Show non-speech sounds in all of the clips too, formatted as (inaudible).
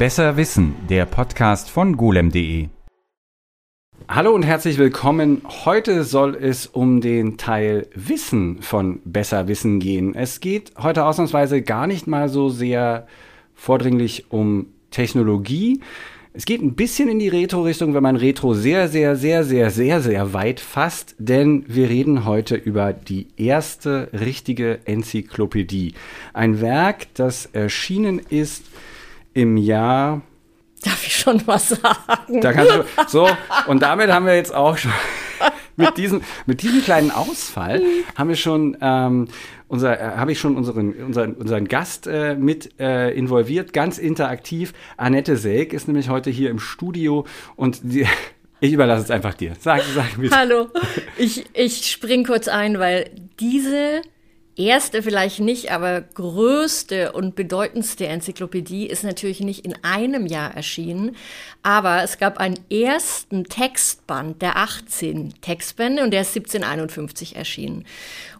Besser Wissen, der Podcast von golem.de. Hallo und herzlich willkommen. Heute soll es um den Teil Wissen von Besser Wissen gehen. Es geht heute ausnahmsweise gar nicht mal so sehr vordringlich um Technologie. Es geht ein bisschen in die Retro-Richtung, wenn man Retro sehr, sehr, sehr, sehr, sehr, sehr weit fasst, denn wir reden heute über die erste richtige Enzyklopädie. Ein Werk, das erschienen ist im Jahr. Darf ich schon was sagen? Da kannst du, so, und damit haben wir jetzt auch schon, (laughs) mit diesem, mit diesem kleinen Ausfall, haben wir schon, ähm, unser, äh, habe ich schon unseren, unseren, unseren Gast äh, mit äh, involviert, ganz interaktiv. Annette Selk ist nämlich heute hier im Studio und die, (laughs) ich überlasse es einfach dir. Sag, sag bitte. Hallo, ich, ich spring kurz ein, weil diese erste vielleicht nicht, aber größte und bedeutendste Enzyklopädie ist natürlich nicht in einem Jahr erschienen, aber es gab einen ersten Textband der 18 Textbände und der ist 1751 erschienen.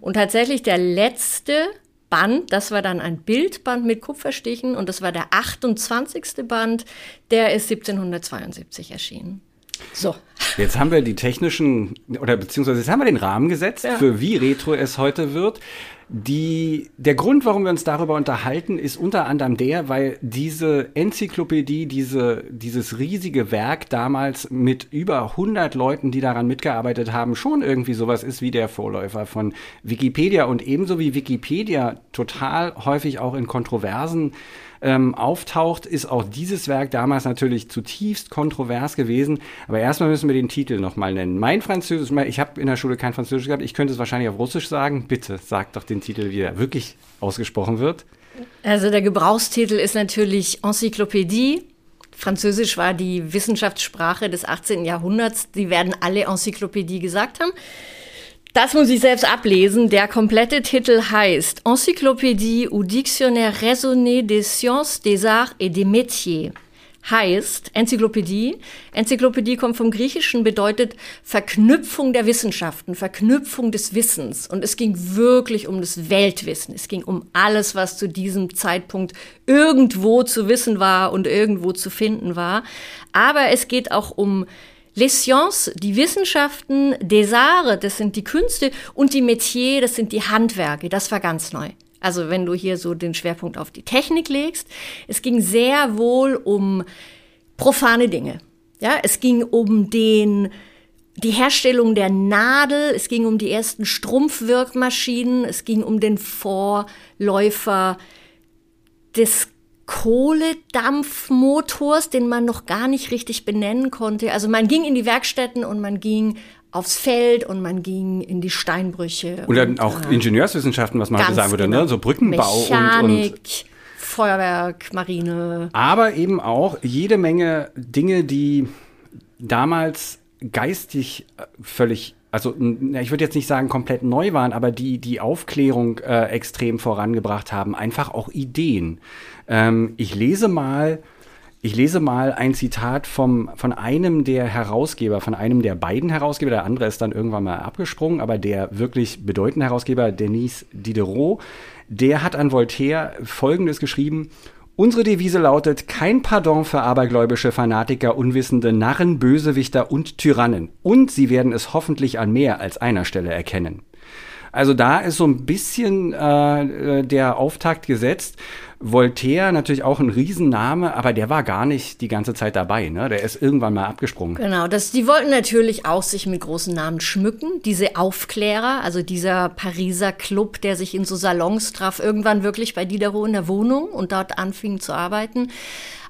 Und tatsächlich der letzte Band, das war dann ein Bildband mit Kupferstichen und das war der 28. Band, der ist 1772 erschienen. So. Jetzt haben wir die technischen, oder beziehungsweise jetzt haben wir den Rahmen gesetzt, ja. für wie Retro es heute wird. Die, der Grund, warum wir uns darüber unterhalten, ist unter anderem der, weil diese Enzyklopädie, diese, dieses riesige Werk damals mit über 100 Leuten, die daran mitgearbeitet haben, schon irgendwie sowas ist wie der Vorläufer von Wikipedia und ebenso wie Wikipedia total häufig auch in Kontroversen ähm, auftaucht, ist auch dieses Werk damals natürlich zutiefst kontrovers gewesen. Aber erstmal müssen wir den Titel nochmal nennen. Mein Französisch, ich habe in der Schule kein Französisch gehabt, ich könnte es wahrscheinlich auf Russisch sagen. Bitte sag doch den Titel, wie er wirklich ausgesprochen wird. Also der Gebrauchstitel ist natürlich Enzyklopädie. Französisch war die Wissenschaftssprache des 18. Jahrhunderts. Die werden alle Enzyklopädie gesagt haben. Das muss ich selbst ablesen. Der komplette Titel heißt Encyclopédie ou Dictionnaire raisonné des sciences, des arts et des métiers. Heißt Enzyklopädie. Enzyklopädie kommt vom Griechischen, bedeutet Verknüpfung der Wissenschaften, Verknüpfung des Wissens. Und es ging wirklich um das Weltwissen. Es ging um alles, was zu diesem Zeitpunkt irgendwo zu wissen war und irgendwo zu finden war. Aber es geht auch um Les sciences, die Wissenschaften, des arts, das sind die Künste und die Métiers, das sind die Handwerke. Das war ganz neu. Also wenn du hier so den Schwerpunkt auf die Technik legst. Es ging sehr wohl um profane Dinge. Ja, es ging um den, die Herstellung der Nadel, es ging um die ersten Strumpfwirkmaschinen, es ging um den Vorläufer des Kohledampfmotors, den man noch gar nicht richtig benennen konnte. Also man ging in die Werkstätten und man ging aufs Feld und man ging in die Steinbrüche. Und dann auch äh, Ingenieurswissenschaften, was man heute sagen würde, ne? genau. ne? so Brückenbau Mechanik, und, und Feuerwerk, Marine. Aber eben auch jede Menge Dinge, die damals geistig äh, völlig also ich würde jetzt nicht sagen komplett neu waren, aber die die Aufklärung äh, extrem vorangebracht haben, einfach auch Ideen. Ähm, ich lese mal, ich lese mal ein Zitat vom, von einem der Herausgeber, von einem der beiden Herausgeber, der andere ist dann irgendwann mal abgesprungen, aber der wirklich bedeutende Herausgeber, Denis Diderot, der hat an Voltaire Folgendes geschrieben, Unsere Devise lautet kein Pardon für abergläubische Fanatiker, Unwissende, Narren, Bösewichter und Tyrannen. Und sie werden es hoffentlich an mehr als einer Stelle erkennen. Also da ist so ein bisschen äh, der Auftakt gesetzt. Voltaire natürlich auch ein Riesenname, aber der war gar nicht die ganze Zeit dabei. Ne? Der ist irgendwann mal abgesprungen. Genau, das, die wollten natürlich auch sich mit großen Namen schmücken. Diese Aufklärer, also dieser Pariser Club, der sich in so Salons traf, irgendwann wirklich bei Diderot in der Wohnung und dort anfing zu arbeiten.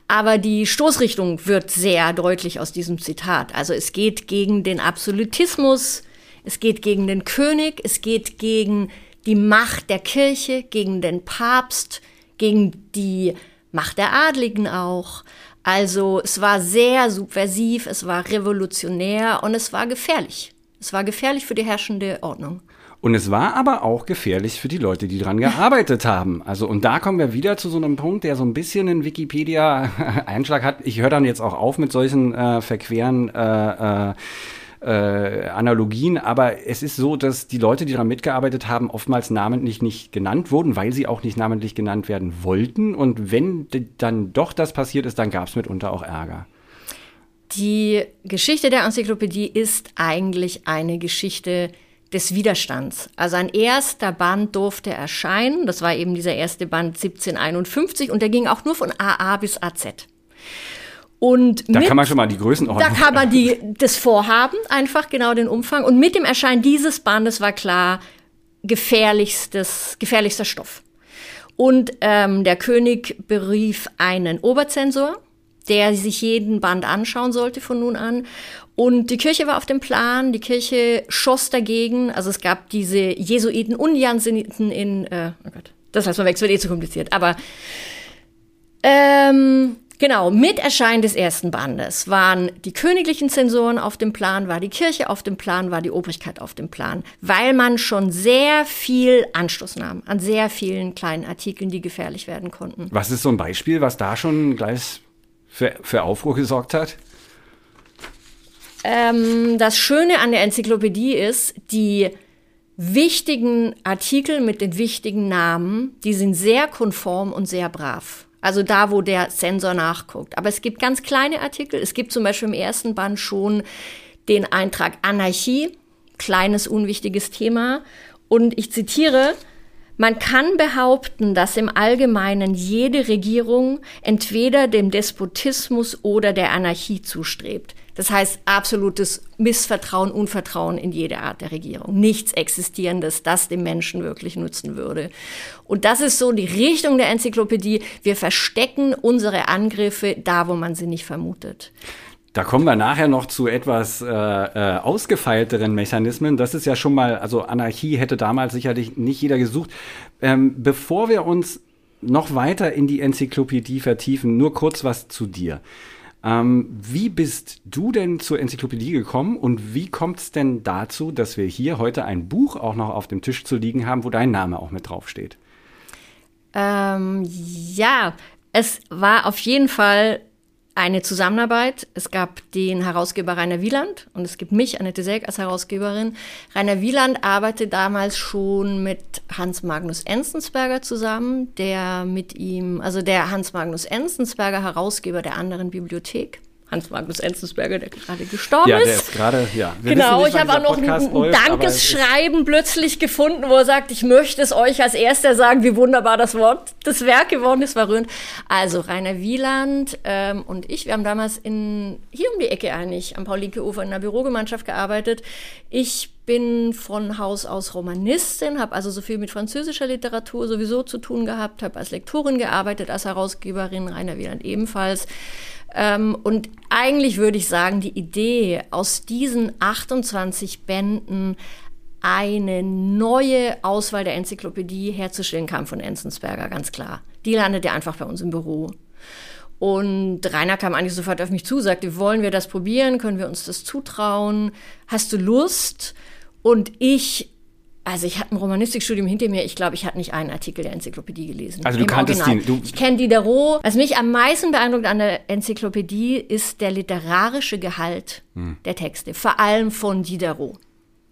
Aber die Stoßrichtung wird sehr deutlich aus diesem Zitat. Also es geht gegen den Absolutismus, es geht gegen den König, es geht gegen die Macht der Kirche, gegen den Papst, gegen die Macht der Adligen auch. Also es war sehr subversiv, es war revolutionär und es war gefährlich. Es war gefährlich für die herrschende Ordnung. Und es war aber auch gefährlich für die Leute, die dran gearbeitet haben. Also, und da kommen wir wieder zu so einem Punkt, der so ein bisschen einen Wikipedia-Einschlag hat. Ich höre dann jetzt auch auf mit solchen äh, verqueren äh, äh, äh, Analogien, aber es ist so, dass die Leute, die daran mitgearbeitet haben, oftmals namentlich nicht genannt wurden, weil sie auch nicht namentlich genannt werden wollten. Und wenn dann doch das passiert ist, dann gab es mitunter auch Ärger. Die Geschichte der Enzyklopädie ist eigentlich eine Geschichte des Widerstands. Also ein erster Band durfte erscheinen, das war eben dieser erste Band 1751 und der ging auch nur von AA bis AZ. Und da mit, kann man schon mal die Größenordnung. Da kann man die, das Vorhaben, einfach genau den Umfang. Und mit dem Erscheinen dieses Bandes war klar, gefährlichstes, gefährlichster Stoff. Und ähm, der König berief einen Oberzensor, der sich jeden Band anschauen sollte von nun an. Und die Kirche war auf dem Plan, die Kirche schoss dagegen. Also es gab diese Jesuiten und Janseniten in, äh, oh Gott, das heißt, man weg, es wird eh zu kompliziert. Aber ähm, genau, mit Erscheinen des ersten Bandes waren die königlichen Zensoren auf dem Plan, war die Kirche auf dem Plan, war die Obrigkeit auf dem Plan, weil man schon sehr viel Anstoß nahm an sehr vielen kleinen Artikeln, die gefährlich werden konnten. Was ist so ein Beispiel, was da schon gleich für, für Aufruhr gesorgt hat? Ähm, das Schöne an der Enzyklopädie ist, die wichtigen Artikel mit den wichtigen Namen, die sind sehr konform und sehr brav. Also da, wo der Sensor nachguckt. Aber es gibt ganz kleine Artikel. Es gibt zum Beispiel im ersten Band schon den Eintrag Anarchie, kleines, unwichtiges Thema. Und ich zitiere, man kann behaupten, dass im Allgemeinen jede Regierung entweder dem Despotismus oder der Anarchie zustrebt. Das heißt absolutes Missvertrauen, Unvertrauen in jede Art der Regierung. Nichts Existierendes, das dem Menschen wirklich nutzen würde. Und das ist so die Richtung der Enzyklopädie. Wir verstecken unsere Angriffe da, wo man sie nicht vermutet. Da kommen wir nachher noch zu etwas äh, äh, ausgefeilteren Mechanismen. Das ist ja schon mal, also Anarchie hätte damals sicherlich nicht jeder gesucht. Ähm, bevor wir uns noch weiter in die Enzyklopädie vertiefen, nur kurz was zu dir. Ähm, wie bist du denn zur Enzyklopädie gekommen und wie kommt es denn dazu, dass wir hier heute ein Buch auch noch auf dem Tisch zu liegen haben, wo dein Name auch mit draufsteht? Ähm, ja, es war auf jeden Fall eine Zusammenarbeit. Es gab den Herausgeber Rainer Wieland und es gibt mich, Annette Selk, als Herausgeberin. Rainer Wieland arbeitete damals schon mit Hans Magnus Enzensberger zusammen, der mit ihm, also der Hans Magnus Enzensberger, Herausgeber der anderen Bibliothek, Hans Magnus Enzensberger, der gerade gestorben ist. Ja, der ist gerade, ja. Wir genau, nicht, ich habe auch noch ein, ein Dankesschreiben plötzlich gefunden, wo er sagt, ich möchte es euch als erster sagen, wie wunderbar das Wort, das Werk geworden ist, war rührend. Also Rainer Wieland ähm, und ich, wir haben damals in, hier um die Ecke eigentlich, am Paulinke-Ufer in einer Bürogemeinschaft gearbeitet. Ich bin von Haus aus Romanistin, habe also so viel mit französischer Literatur sowieso zu tun gehabt, habe als Lektorin gearbeitet, als Herausgeberin, Rainer Wieland ebenfalls. Ähm, und eigentlich würde ich sagen, die Idee, aus diesen 28 Bänden eine neue Auswahl der Enzyklopädie herzustellen, kam von Enzensberger, ganz klar. Die landete einfach bei uns im Büro. Und Rainer kam eigentlich sofort auf mich zu, sagte, wollen wir das probieren? Können wir uns das zutrauen? Hast du Lust? Und ich also ich hatte ein Romanistikstudium hinter mir. Ich glaube, ich hatte nicht einen Artikel der Enzyklopädie gelesen. Also du kanntest Original. die. Du ich kenne Diderot. Was mich am meisten beeindruckt an der Enzyklopädie ist der literarische Gehalt hm. der Texte, vor allem von Diderot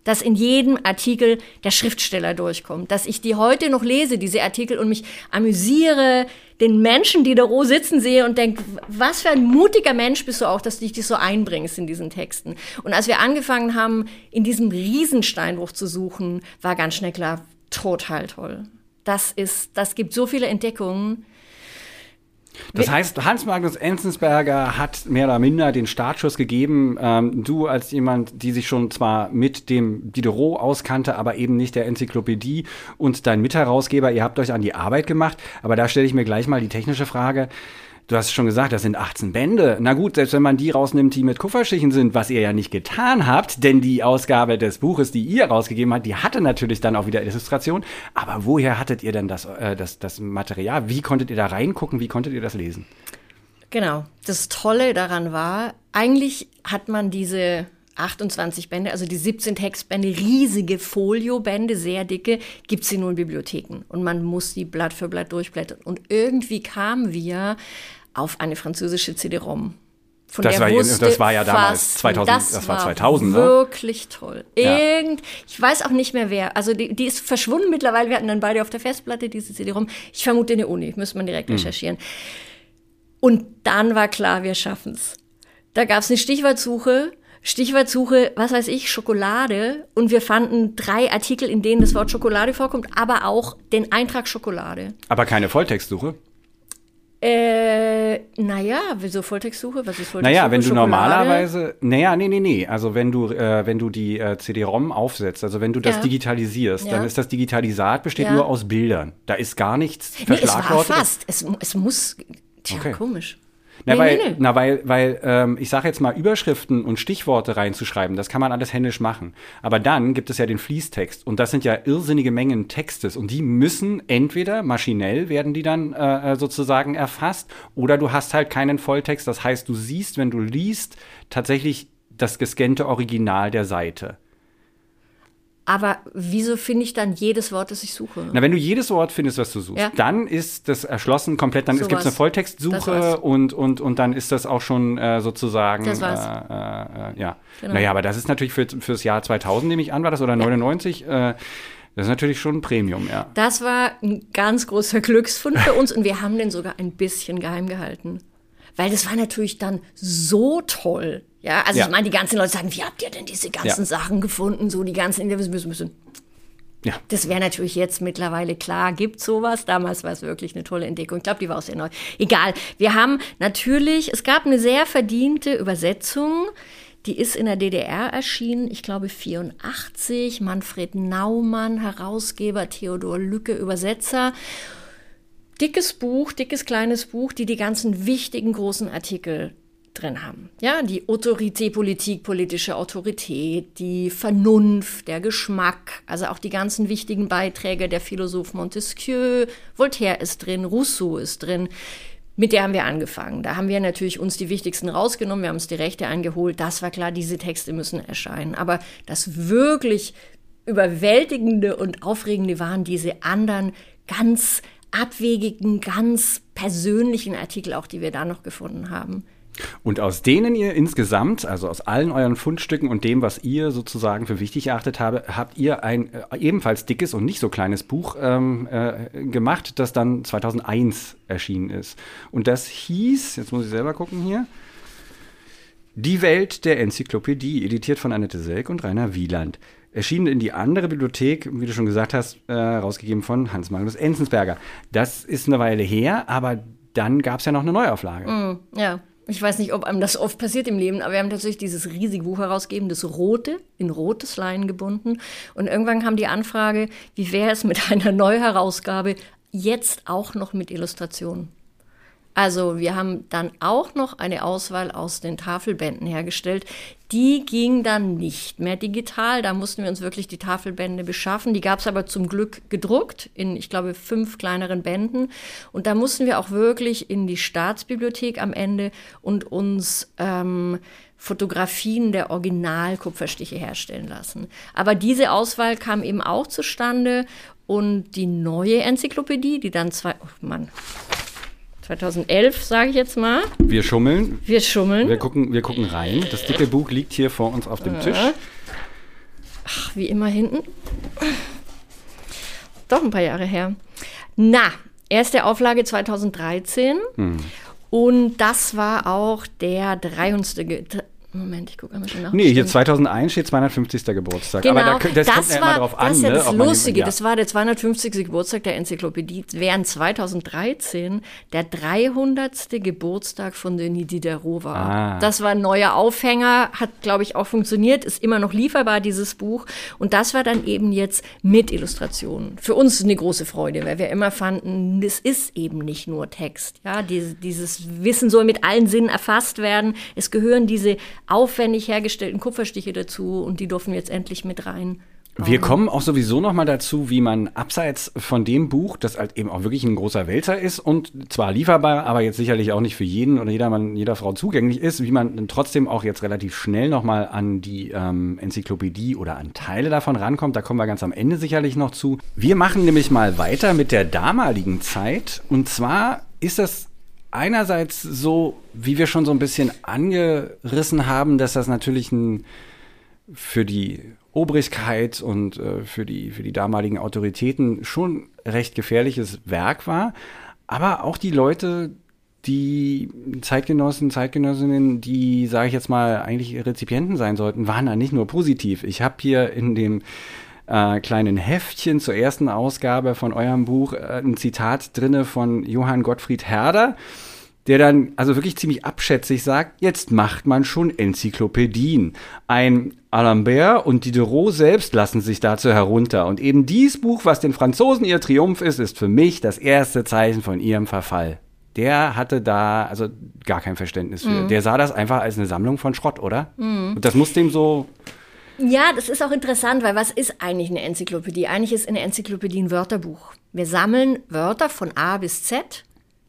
dass in jedem Artikel der Schriftsteller durchkommt, dass ich die heute noch lese, diese Artikel, und mich amüsiere, den Menschen, die da roh sitzen sehe und denke, was für ein mutiger Mensch bist du auch, dass du dich so einbringst in diesen Texten. Und als wir angefangen haben, in diesem Riesensteinbruch zu suchen, war ganz schnell klar, total toll. Das ist, das gibt so viele Entdeckungen. Das heißt, Hans Magnus Enzensberger hat mehr oder minder den Startschuss gegeben. Ähm, du als jemand, die sich schon zwar mit dem Diderot auskannte, aber eben nicht der Enzyklopädie und dein Mitherausgeber, ihr habt euch an die Arbeit gemacht. Aber da stelle ich mir gleich mal die technische Frage. Du hast schon gesagt, das sind 18 Bände. Na gut, selbst wenn man die rausnimmt, die mit Kupferstichen sind, was ihr ja nicht getan habt, denn die Ausgabe des Buches, die ihr rausgegeben habt, die hatte natürlich dann auch wieder Illustration. Aber woher hattet ihr denn das, äh, das, das Material? Wie konntet ihr da reingucken? Wie konntet ihr das lesen? Genau. Das Tolle daran war, eigentlich hat man diese 28 Bände, also die 17 Textbände, riesige Foliobände, sehr dicke, gibt sie nur in Bibliotheken. Und man muss die Blatt für Blatt durchblättern. Und irgendwie kamen wir auf eine französische CD-ROM. Von Das der war- das war ja damals fast- 2000 das war 2000, ne? Wirklich toll. Ja. Irgend, ich weiß auch nicht mehr wer. Also die, die ist verschwunden mittlerweile. Wir hatten dann beide auf der Festplatte diese CD-ROM. Ich vermute eine Uni. Müsste man direkt recherchieren. Und dann war klar, wir schaffen's. Da gab's eine Stichwortsuche. Stichwortsuche, was weiß ich, Schokolade. Und wir fanden drei Artikel, in denen das Wort Schokolade vorkommt, aber auch den Eintrag Schokolade. Aber keine Volltextsuche. Äh, naja, wieso Volltextsuche? Was ist Volltextsuche? Naja, wenn du Schokolade? normalerweise, naja, nee, nee, nee, also wenn du, äh, wenn du die äh, CD-ROM aufsetzt, also wenn du das Ja. digitalisierst, Ja. dann ist das Digitalisat besteht Ja. nur aus Bildern. Da ist gar nichts Nee, es war fast. Es, es muss. Tja, Okay. komisch. Na, Nee, weil, nee, nee. Na, weil, weil ähm, ich sage jetzt mal, Überschriften und Stichworte reinzuschreiben, das kann man alles händisch machen. Aber dann gibt es ja den Fließtext und das sind ja irrsinnige Mengen Textes und die müssen entweder maschinell werden die dann äh, sozusagen erfasst oder du hast halt keinen Volltext. Das heißt, du siehst, wenn du liest, tatsächlich das gescannte Original der Seite. Aber wieso finde ich dann jedes Wort, das ich suche? Na, wenn du jedes Wort findest, was du suchst, Ja. dann ist das erschlossen komplett. Dann So gibt es eine Volltextsuche und, und, und dann ist das auch schon äh, sozusagen. Das war's. Äh, äh, äh, ja. Genau. Naja, aber das ist natürlich für, fürs Jahr 2000, nehme ich an, war das oder 99. Äh, das ist natürlich schon ein Premium, ja. Das war ein ganz großer Glücksfund für uns und wir haben den sogar ein bisschen geheim gehalten. Weil das war natürlich dann so toll. Ja, also Ja. ich meine, die ganzen Leute sagen, wie habt ihr denn diese ganzen Ja. Sachen gefunden? So die ganzen Interviews müssen, müssen. Ja. Das wäre natürlich jetzt mittlerweile klar, gibt sowas. Damals war es wirklich eine tolle Entdeckung. Ich glaube, die war auch sehr neu. Egal. Wir haben natürlich, es gab eine sehr verdiente Übersetzung. Die ist in der DDR erschienen, ich glaube 84. Manfred Naumann, Herausgeber, Theodor Lücke, Übersetzer. Dickes Buch, dickes kleines Buch, die die ganzen wichtigen großen Artikel drin haben. Ja, die Autorität, Politik, politische Autorität, die Vernunft, der Geschmack, also auch die ganzen wichtigen Beiträge der Philosoph Montesquieu, Voltaire ist drin, Rousseau ist drin. Mit der haben wir angefangen. Da haben wir natürlich uns die wichtigsten rausgenommen, wir haben uns die Rechte eingeholt. Das war klar, diese Texte müssen erscheinen. Aber das wirklich überwältigende und aufregende waren diese anderen ganz abwegigen, ganz persönlichen Artikel auch, die wir da noch gefunden haben. Und aus denen ihr insgesamt, also aus allen euren Fundstücken und dem, was ihr sozusagen für wichtig erachtet habe, habt ihr ein äh, ebenfalls dickes und nicht so kleines Buch ähm, äh, gemacht, das dann 2001 erschienen ist. Und das hieß, jetzt muss ich selber gucken hier, Die Welt der Enzyklopädie, editiert von Annette Selk und Rainer Wieland. Erschienen in die andere Bibliothek, wie du schon gesagt hast, äh, von Hans Magnus Enzensberger. Das ist eine Weile her, aber dann gab es ja noch eine Neuauflage. Ja, ich weiß nicht, ob einem das oft passiert im Leben, aber wir haben tatsächlich dieses riesige Buch herausgegeben, das rote, in rotes Leinen gebunden. Und irgendwann kam die Anfrage, wie wäre es mit einer (laughs) Neuherausgabe, jetzt auch noch mit Illustrationen. Also wir haben dann auch noch eine Auswahl aus den Tafelbänden hergestellt. Die ging dann nicht mehr digital. Da mussten wir uns wirklich die Tafelbände beschaffen. Die gab es aber zum Glück gedruckt in, ich glaube, fünf kleineren Bänden. Und da mussten wir auch wirklich in die Staatsbibliothek am Ende und uns ähm, Fotografien der Originalkupferstiche herstellen lassen. Aber diese Auswahl kam eben auch zustande. Und die neue Enzyklopädie, die dann zwei, oh Mann, 2011, sage ich jetzt mal. Wir schummeln, Wir schummeln. wir gucken, wir gucken rein. Das dicke Buch liegt hier vor uns auf dem Tisch. Ach, wie immer hinten. Doch ein paar Jahre her. Na, erste Auflage 2013. Und das war auch der 300. Moment, ich gucke einmal schon nach. Nee, hier Stimmt. 2001 steht 250. Geburtstag. Genau, Aber da, das, das, kommt ja war, immer drauf an. das ist ja ne, das man- Lustige. ja. Das war der 250. Geburtstag der Enzyklopädie, während 2013 der 300. Geburtstag von Denis Diderot war. Ah. Das war ein neuer Aufhänger, hat, glaube ich, auch funktioniert, ist immer noch lieferbar, dieses Buch. Und das war dann eben jetzt mit Illustrationen. Für uns eine große Freude, weil wir immer fanden, es ist eben nicht nur Text. Ja, diese, dieses Wissen soll mit allen Sinnen erfasst werden. Es gehören diese aufwendig hergestellten Kupferstiche dazu und die durften wir jetzt endlich mit rein. Wir kommen auch sowieso noch mal dazu, wie man abseits von dem Buch, das halt eben auch wirklich ein großer Wälzer ist und zwar lieferbar, aber jetzt sicherlich auch nicht für jeden oder jedermann, jeder Frau zugänglich ist, wie man dann trotzdem auch jetzt relativ schnell noch mal an die ähm, Enzyklopädie oder an Teile davon rankommt. Da kommen wir ganz am Ende sicherlich noch zu. Wir machen nämlich mal weiter mit der damaligen Zeit und zwar ist das einerseits so, wie wir schon so ein bisschen angerissen haben, dass das natürlich ein für die Obrigkeit und äh, für, die, für die damaligen Autoritäten schon recht gefährliches Werk war. Aber auch die Leute, die Zeitgenossen, Zeitgenössinnen, die, sage ich jetzt mal, eigentlich Rezipienten sein sollten, waren da nicht nur positiv. Ich habe hier in dem äh, kleinen Heftchen zur ersten Ausgabe von eurem Buch äh, ein Zitat drinne von Johann Gottfried Herder der dann also wirklich ziemlich abschätzig sagt, jetzt macht man schon Enzyklopädien. Ein Alambert und Diderot selbst lassen sich dazu herunter. Und eben dies Buch, was den Franzosen ihr Triumph ist, ist für mich das erste Zeichen von ihrem Verfall. Der hatte da also gar kein Verständnis für. Mhm. Der sah das einfach als eine Sammlung von Schrott, oder? Mhm. Und das muss dem so ja, das ist auch interessant, weil was ist eigentlich eine Enzyklopädie? Eigentlich ist eine Enzyklopädie ein Wörterbuch. Wir sammeln Wörter von A bis Z.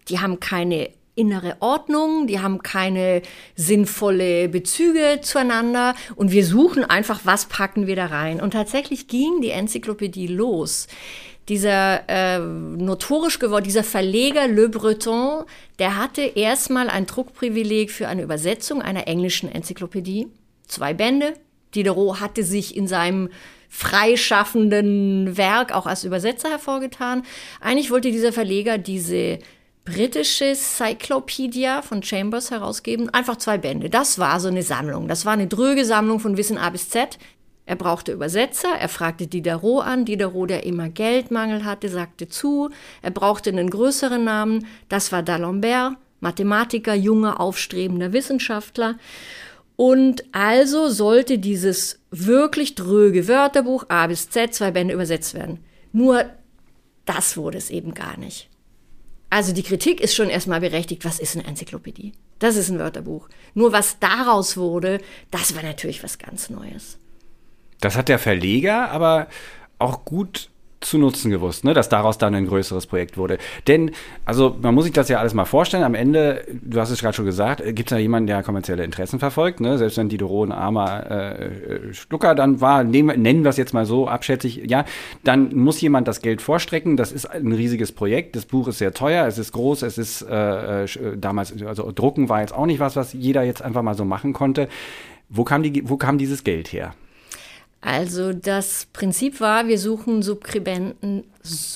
Die haben keine innere Ordnung, die haben keine sinnvolle Bezüge zueinander und wir suchen einfach, was packen wir da rein. Und tatsächlich ging die Enzyklopädie los. Dieser äh, notorisch geworden, dieser Verleger Le Breton, der hatte erstmal ein Druckprivileg für eine Übersetzung einer englischen Enzyklopädie. Zwei Bände. Diderot hatte sich in seinem freischaffenden Werk auch als Übersetzer hervorgetan. Eigentlich wollte dieser Verleger diese britische Cyclopedia von Chambers herausgeben. Einfach zwei Bände. Das war so eine Sammlung. Das war eine dröge Sammlung von Wissen A bis Z. Er brauchte Übersetzer, er fragte Diderot an. Diderot, der immer Geldmangel hatte, sagte zu. Er brauchte einen größeren Namen. Das war D'Alembert, Mathematiker, junger, aufstrebender Wissenschaftler. Und also sollte dieses wirklich dröge Wörterbuch A bis Z, zwei Bände übersetzt werden. Nur das wurde es eben gar nicht. Also die Kritik ist schon erstmal berechtigt, was ist eine Enzyklopädie? Das ist ein Wörterbuch. Nur was daraus wurde, das war natürlich was ganz Neues. Das hat der Verleger aber auch gut zu nutzen gewusst, ne? dass daraus dann ein größeres Projekt wurde. Denn, also man muss sich das ja alles mal vorstellen, am Ende, du hast es gerade schon gesagt, gibt es ja jemanden, der kommerzielle Interessen verfolgt, ne? selbst wenn Diderot ein armer äh, Schlucker dann war, nehmen, nennen wir es jetzt mal so abschätzig, ja, dann muss jemand das Geld vorstrecken, das ist ein riesiges Projekt, das Buch ist sehr teuer, es ist groß, es ist äh, äh damals, also drucken war jetzt auch nicht was, was jeder jetzt einfach mal so machen konnte. Wo kam, die, wo kam dieses Geld her? Also das Prinzip war, wir suchen Subskribenten.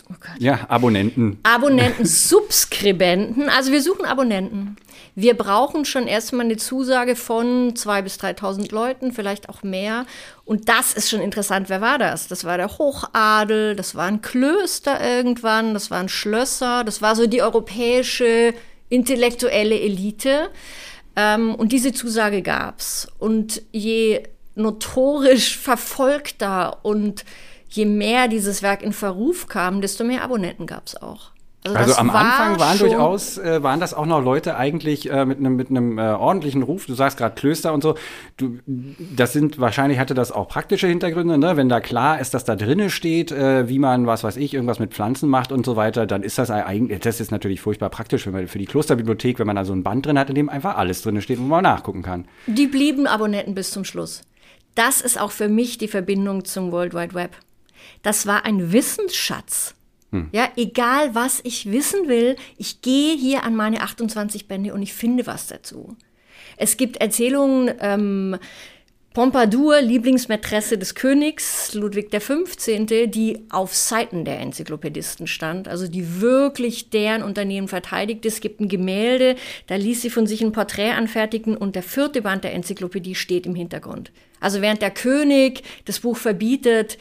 Oh ja, Abonnenten. Abonnenten, (laughs) Subskribenten. Also wir suchen Abonnenten. Wir brauchen schon erstmal eine Zusage von 2.000 bis 3.000 Leuten, vielleicht auch mehr. Und das ist schon interessant. Wer war das? Das war der Hochadel, das waren Klöster irgendwann, das waren Schlösser, das war so die europäische intellektuelle Elite. Ähm, und diese Zusage gab's. Und je notorisch verfolgter und je mehr dieses Werk in Verruf kam, desto mehr Abonnenten gab es auch. Also, also am war Anfang waren durchaus, äh, waren das auch noch Leute eigentlich äh, mit einem mit einem äh, ordentlichen Ruf. Du sagst gerade Klöster und so. Du, das sind wahrscheinlich hatte das auch praktische Hintergründe, ne? Wenn da klar ist, dass da drinnen steht, äh, wie man was weiß ich irgendwas mit Pflanzen macht und so weiter, dann ist das eigentlich, das ist natürlich furchtbar praktisch, wenn man für die Klosterbibliothek, wenn man da so ein Band drin hat, in dem einfach alles drin steht, wo man nachgucken kann. Die blieben Abonnenten bis zum Schluss. Das ist auch für mich die Verbindung zum World Wide Web. Das war ein Wissensschatz. Hm. Ja, egal was ich wissen will, ich gehe hier an meine 28 Bände und ich finde was dazu. Es gibt Erzählungen, ähm, Pompadour, Lieblingsmätresse des Königs Ludwig XV., die auf Seiten der Enzyklopädisten stand, also die wirklich deren Unternehmen verteidigt. Es gibt ein Gemälde, da ließ sie von sich ein Porträt anfertigen und der vierte Band der Enzyklopädie steht im Hintergrund. Also während der König das Buch verbietet,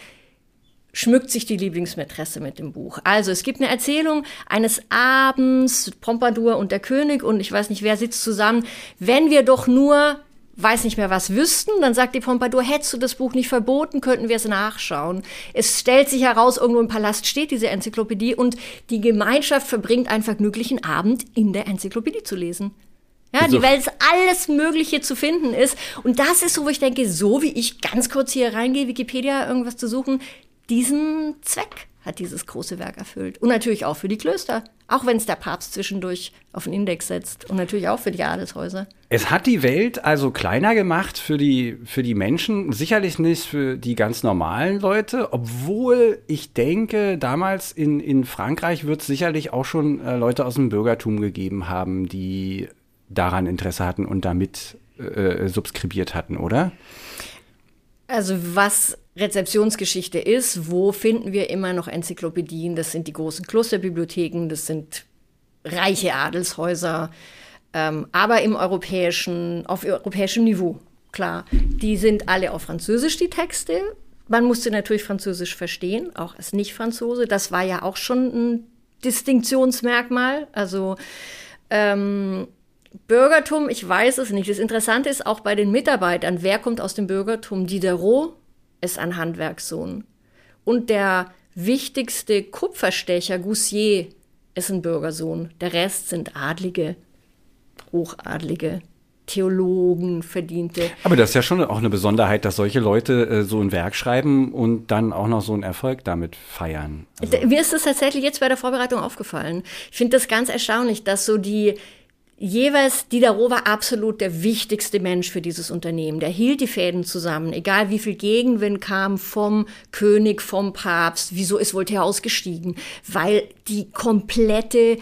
schmückt sich die Lieblingsmätresse mit dem Buch. Also es gibt eine Erzählung eines Abends, Pompadour und der König und ich weiß nicht, wer sitzt zusammen, wenn wir doch nur weiß nicht mehr was wüssten, dann sagt die Pompadour, hättest du das Buch nicht verboten, könnten wir es nachschauen. Es stellt sich heraus, irgendwo im Palast steht diese Enzyklopädie und die Gemeinschaft verbringt einen vergnüglichen Abend in der Enzyklopädie zu lesen. Ja, die Welt alles Mögliche zu finden ist. Und das ist so, wo ich denke, so wie ich ganz kurz hier reingehe, Wikipedia irgendwas zu suchen, diesen Zweck hat dieses große Werk erfüllt. Und natürlich auch für die Klöster, auch wenn es der Papst zwischendurch auf den Index setzt. Und natürlich auch für die Adelshäuser. Es hat die Welt also kleiner gemacht für die, für die Menschen, sicherlich nicht für die ganz normalen Leute, obwohl ich denke, damals in, in Frankreich wird es sicherlich auch schon äh, Leute aus dem Bürgertum gegeben haben, die daran Interesse hatten und damit äh, subskribiert hatten, oder? Also was Rezeptionsgeschichte ist, wo finden wir immer noch Enzyklopädien? Das sind die großen Klosterbibliotheken, das sind reiche Adelshäuser, ähm, aber im europäischen, auf europäischem Niveau, klar. Die sind alle auf Französisch, die Texte. Man musste natürlich Französisch verstehen, auch als Nicht-Franzose. Das war ja auch schon ein Distinktionsmerkmal. Also ähm, Bürgertum, ich weiß es nicht. Das Interessante ist auch bei den Mitarbeitern, wer kommt aus dem Bürgertum? Diderot ist ein Handwerkssohn. Und der wichtigste Kupferstecher, Goussier, ist ein Bürgersohn. Der Rest sind Adlige, Hochadlige. Theologen, Verdiente. Aber das ist ja schon auch eine Besonderheit, dass solche Leute äh, so ein Werk schreiben und dann auch noch so einen Erfolg damit feiern. Also Mir ist das tatsächlich jetzt bei der Vorbereitung aufgefallen. Ich finde das ganz erstaunlich, dass so die, jeweils Diderot war absolut der wichtigste Mensch für dieses Unternehmen. Der hielt die Fäden zusammen, egal wie viel Gegenwind kam vom König, vom Papst. Wieso ist Voltaire ausgestiegen? Weil die komplette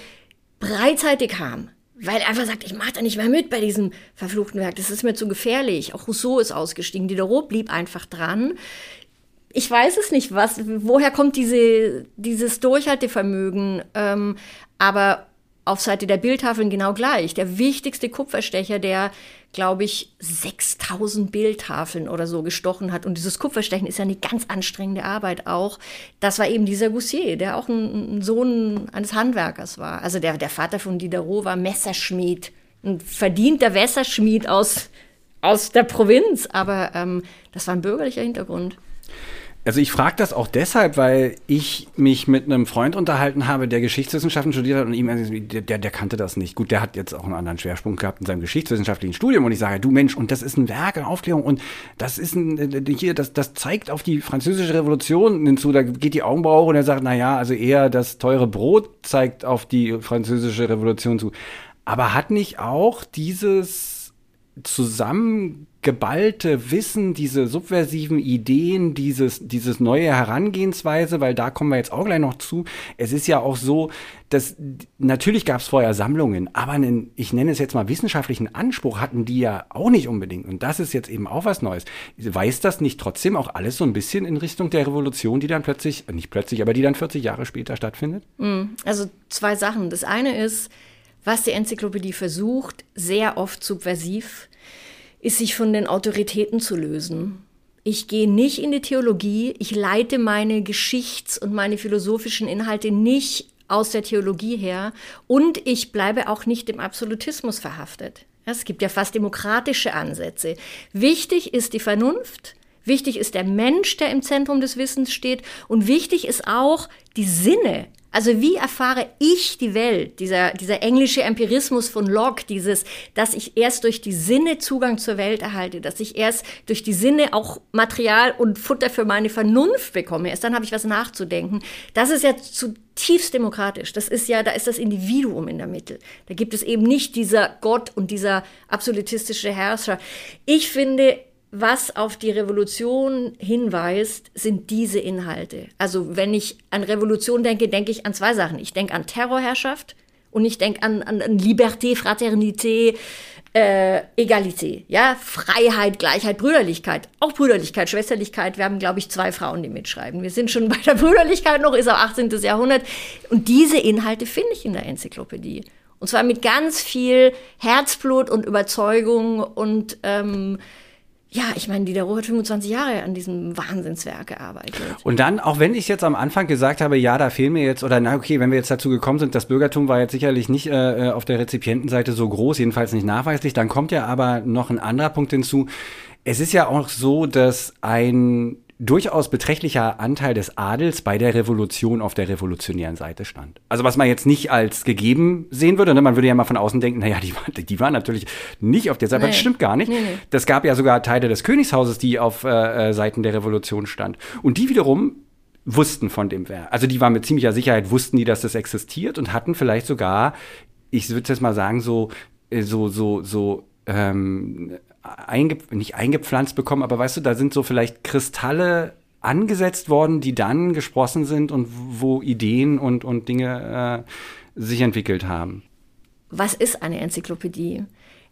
Breitseite kam. Weil er einfach sagt, ich mache da nicht mehr mit bei diesem verfluchten Werk. Das ist mir zu gefährlich. Auch Rousseau ist ausgestiegen. Diderot blieb einfach dran. Ich weiß es nicht, was, woher kommt diese, dieses Durchhaltevermögen. Ähm, aber auf Seite der Bildtafeln genau gleich. Der wichtigste Kupferstecher, der, glaube ich, 6000 Bildtafeln oder so gestochen hat. Und dieses Kupferstechen ist ja eine ganz anstrengende Arbeit auch. Das war eben dieser Goussier, der auch ein, ein Sohn eines Handwerkers war. Also der, der Vater von Diderot war Messerschmied, ein verdienter Messerschmied aus, aus der Provinz. Aber ähm, das war ein bürgerlicher Hintergrund. Also ich frage das auch deshalb, weil ich mich mit einem Freund unterhalten habe, der Geschichtswissenschaften studiert hat und ihm, der, der, kannte das nicht. Gut, der hat jetzt auch einen anderen Schwerpunkt gehabt in seinem geschichtswissenschaftlichen Studium und ich sage, du Mensch, und das ist ein Werk, eine Aufklärung und das ist ein, äh, hier, das, das zeigt auf die französische Revolution hinzu, da geht die Augenbraue und er sagt, na ja, also eher das teure Brot zeigt auf die französische Revolution zu. Aber hat nicht auch dieses zusammengeballte Wissen, diese subversiven Ideen, dieses, dieses neue Herangehensweise, weil da kommen wir jetzt auch gleich noch zu. Es ist ja auch so, dass natürlich gab es vorher Sammlungen, aber einen, ich nenne es jetzt mal wissenschaftlichen Anspruch hatten die ja auch nicht unbedingt. Und das ist jetzt eben auch was Neues. Weiß das nicht trotzdem auch alles so ein bisschen in Richtung der Revolution, die dann plötzlich, nicht plötzlich, aber die dann 40 Jahre später stattfindet? Mm, also zwei Sachen. Das eine ist, was die Enzyklopädie versucht, sehr oft subversiv, ist sich von den Autoritäten zu lösen. Ich gehe nicht in die Theologie, ich leite meine Geschichts- und meine philosophischen Inhalte nicht aus der Theologie her und ich bleibe auch nicht dem Absolutismus verhaftet. Es gibt ja fast demokratische Ansätze. Wichtig ist die Vernunft, wichtig ist der Mensch, der im Zentrum des Wissens steht und wichtig ist auch die Sinne, also wie erfahre ich die Welt? Dieser, dieser englische Empirismus von Locke, dieses, dass ich erst durch die Sinne Zugang zur Welt erhalte, dass ich erst durch die Sinne auch Material und Futter für meine Vernunft bekomme. Erst dann habe ich was nachzudenken. Das ist ja zutiefst demokratisch. Das ist ja, da ist das Individuum in der Mitte. Da gibt es eben nicht dieser Gott und dieser absolutistische Herrscher. Ich finde, was auf die Revolution hinweist, sind diese Inhalte. Also wenn ich an Revolution denke, denke ich an zwei Sachen. Ich denke an Terrorherrschaft und ich denke an, an, an Liberté, Fraternité, äh, Egalité. Ja, Freiheit, Gleichheit, Brüderlichkeit. Auch Brüderlichkeit, Schwesterlichkeit. Wir haben, glaube ich, zwei Frauen, die mitschreiben. Wir sind schon bei der Brüderlichkeit noch, ist auch 18. Jahrhundert. Und diese Inhalte finde ich in der Enzyklopädie. Und zwar mit ganz viel Herzblut und Überzeugung und ähm, ja, ich meine, Diderot hat 25 Jahre an diesem Wahnsinnswerk gearbeitet. Und dann, auch wenn ich jetzt am Anfang gesagt habe, ja, da fehlen mir jetzt, oder na okay, wenn wir jetzt dazu gekommen sind, das Bürgertum war jetzt sicherlich nicht äh, äh, auf der Rezipientenseite so groß, jedenfalls nicht nachweislich, dann kommt ja aber noch ein anderer Punkt hinzu. Es ist ja auch so, dass ein durchaus beträchtlicher Anteil des Adels bei der Revolution auf der revolutionären Seite stand. Also was man jetzt nicht als gegeben sehen würde, ne? man würde ja mal von außen denken, naja, die, waren, die waren natürlich nicht auf der Seite, nee. aber das stimmt gar nicht. Nee, nee. Das gab ja sogar Teile des Königshauses, die auf äh, äh Seiten der Revolution stand. Und die wiederum wussten von dem Werk. Also die waren mit ziemlicher Sicherheit, wussten die, dass das existiert und hatten vielleicht sogar, ich würde jetzt mal sagen, so, äh, so, so, so, ähm, einge nicht eingepflanzt bekommen, aber weißt du, da sind so vielleicht Kristalle angesetzt worden, die dann gesprossen sind und wo Ideen und, und Dinge äh, sich entwickelt haben. Was ist eine Enzyklopädie?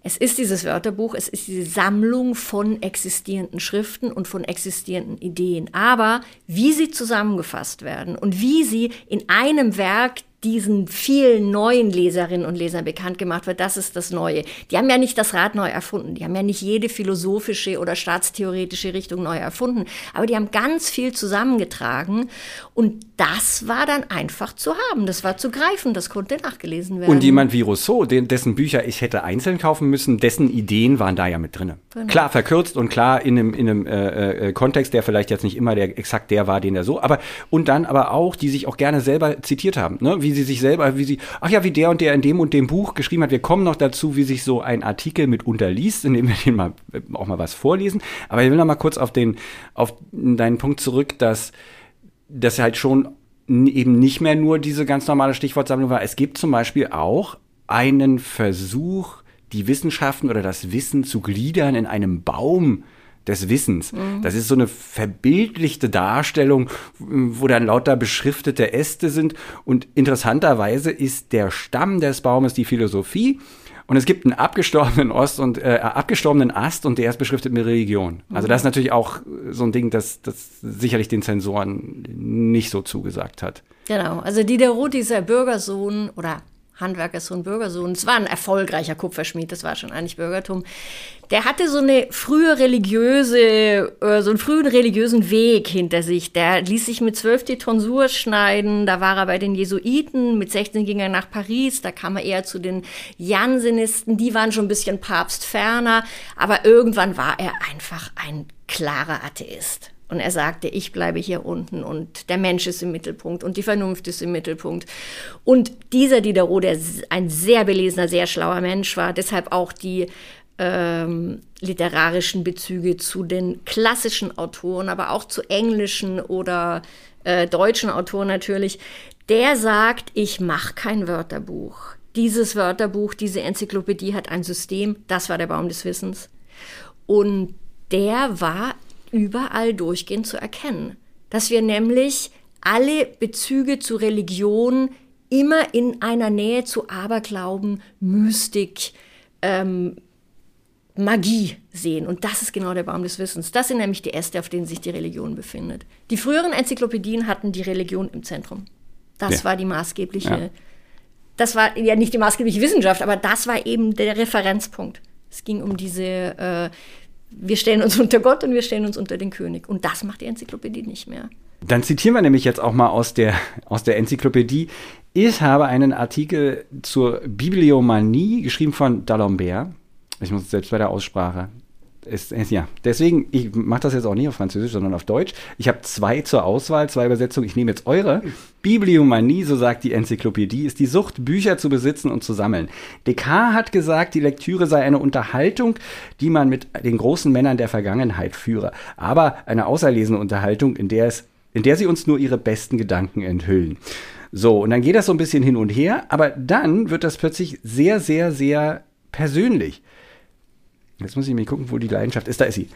Es ist dieses Wörterbuch, es ist diese Sammlung von existierenden Schriften und von existierenden Ideen. Aber wie sie zusammengefasst werden und wie sie in einem Werk diesen vielen neuen Leserinnen und Lesern bekannt gemacht wird, das ist das Neue. Die haben ja nicht das Rad neu erfunden, die haben ja nicht jede philosophische oder staatstheoretische Richtung neu erfunden, aber die haben ganz viel zusammengetragen und das war dann einfach zu haben, das war zu greifen, das konnte nachgelesen werden. Und jemand wie Rousseau, dessen Bücher ich hätte einzeln kaufen müssen, dessen Ideen waren da ja mit drin. Genau. Klar verkürzt und klar in einem, in einem äh, äh, Kontext, der vielleicht jetzt nicht immer der exakt der war, den er so, aber und dann aber auch, die sich auch gerne selber zitiert haben, ne? wie sie sich selber, wie sie, ach ja, wie der und der in dem und dem Buch geschrieben hat. Wir kommen noch dazu, wie sich so ein Artikel mitunter liest, indem wir den mal auch mal was vorlesen. Aber ich will noch mal kurz auf den, auf deinen Punkt zurück, dass das halt schon eben nicht mehr nur diese ganz normale Stichwortsammlung war. Es gibt zum Beispiel auch einen Versuch, die Wissenschaften oder das Wissen zu gliedern in einem Baum des Wissens. Mhm. Das ist so eine verbildlichte Darstellung, wo dann lauter beschriftete Äste sind. Und interessanterweise ist der Stamm des Baumes die Philosophie. Und es gibt einen abgestorbenen Ost und äh, abgestorbenen Ast und der ist beschriftet mit Religion. Also das ist natürlich auch so ein Ding, das, das sicherlich den Zensoren nicht so zugesagt hat. Genau, also Diderot, dieser Bürgersohn oder Handwerkerssohn, Bürgersohn. Es war ein erfolgreicher Kupferschmied, das war schon eigentlich Bürgertum. Der hatte so eine frühe religiöse, äh, so einen frühen religiösen Weg hinter sich. Der ließ sich mit zwölf die Tonsur schneiden. Da war er bei den Jesuiten. Mit 16 ging er nach Paris. Da kam er eher zu den Jansenisten. Die waren schon ein bisschen papstferner. Aber irgendwann war er einfach ein klarer Atheist. Und er sagte, ich bleibe hier unten und der Mensch ist im Mittelpunkt und die Vernunft ist im Mittelpunkt. Und dieser Diderot, der ein sehr belesener, sehr schlauer Mensch war, deshalb auch die ähm, literarischen Bezüge zu den klassischen Autoren, aber auch zu englischen oder äh, deutschen Autoren natürlich, der sagt, ich mache kein Wörterbuch. Dieses Wörterbuch, diese Enzyklopädie hat ein System, das war der Baum des Wissens. Und der war überall durchgehend zu erkennen. Dass wir nämlich alle Bezüge zu Religion immer in einer Nähe zu Aberglauben, Mystik, ähm, Magie sehen. Und das ist genau der Baum des Wissens. Das sind nämlich die Äste, auf denen sich die Religion befindet. Die früheren Enzyklopädien hatten die Religion im Zentrum. Das ja. war die maßgebliche, ja. das war ja nicht die maßgebliche Wissenschaft, aber das war eben der Referenzpunkt. Es ging um diese äh, wir stellen uns (laughs) unter Gott und wir stellen uns unter den König. Und das macht die Enzyklopädie nicht mehr. Dann zitieren wir nämlich jetzt auch mal aus der, aus der Enzyklopädie. Ich habe einen Artikel zur Bibliomanie geschrieben von D'Alembert. Ich muss selbst bei der Aussprache ist, ist, ja, deswegen, ich mache das jetzt auch nicht auf Französisch, sondern auf Deutsch. Ich habe zwei zur Auswahl, zwei Übersetzungen. Ich nehme jetzt eure. Bibliomanie, so sagt die Enzyklopädie, ist die Sucht, Bücher zu besitzen und zu sammeln. Descartes hat gesagt, die Lektüre sei eine Unterhaltung, die man mit den großen Männern der Vergangenheit führe. Aber eine auserlesene Unterhaltung, in der, es, in der sie uns nur ihre besten Gedanken enthüllen. So, und dann geht das so ein bisschen hin und her, aber dann wird das plötzlich sehr, sehr, sehr persönlich. Jetzt muss ich mir gucken, wo die Leidenschaft ist. Da ist sie.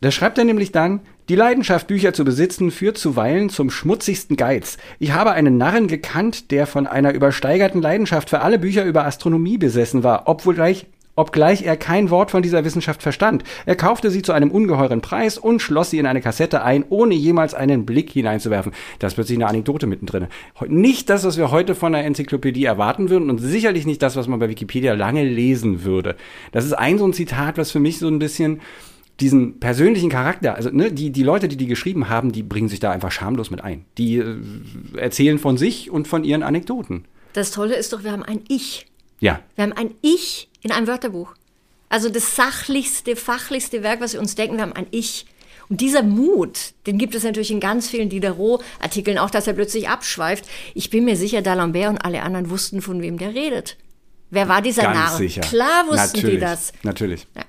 Da schreibt er nämlich dann, die Leidenschaft, Bücher zu besitzen, führt zuweilen zum schmutzigsten Geiz. Ich habe einen Narren gekannt, der von einer übersteigerten Leidenschaft für alle Bücher über Astronomie besessen war, obwohl gleich obgleich er kein Wort von dieser Wissenschaft verstand. Er kaufte sie zu einem ungeheuren Preis und schloss sie in eine Kassette ein, ohne jemals einen Blick hineinzuwerfen. Das ist plötzlich eine Anekdote mittendrin. Nicht das, was wir heute von der Enzyklopädie erwarten würden und sicherlich nicht das, was man bei Wikipedia lange lesen würde. Das ist ein so ein Zitat, was für mich so ein bisschen diesen persönlichen Charakter, also ne, die, die Leute, die die geschrieben haben, die bringen sich da einfach schamlos mit ein. Die äh, erzählen von sich und von ihren Anekdoten. Das Tolle ist doch, wir haben ein Ich. Ja. Wir haben ein Ich in einem Wörterbuch. Also das sachlichste, fachlichste Werk, was wir uns denken, wir haben ein Ich. Und dieser Mut, den gibt es natürlich in ganz vielen Diderot-Artikeln, auch dass er plötzlich abschweift. Ich bin mir sicher, D'Alembert und alle anderen wussten, von wem der redet. Wer war dieser Ganz Narr? Sicher. Klar wussten natürlich, die das. Natürlich. Ja.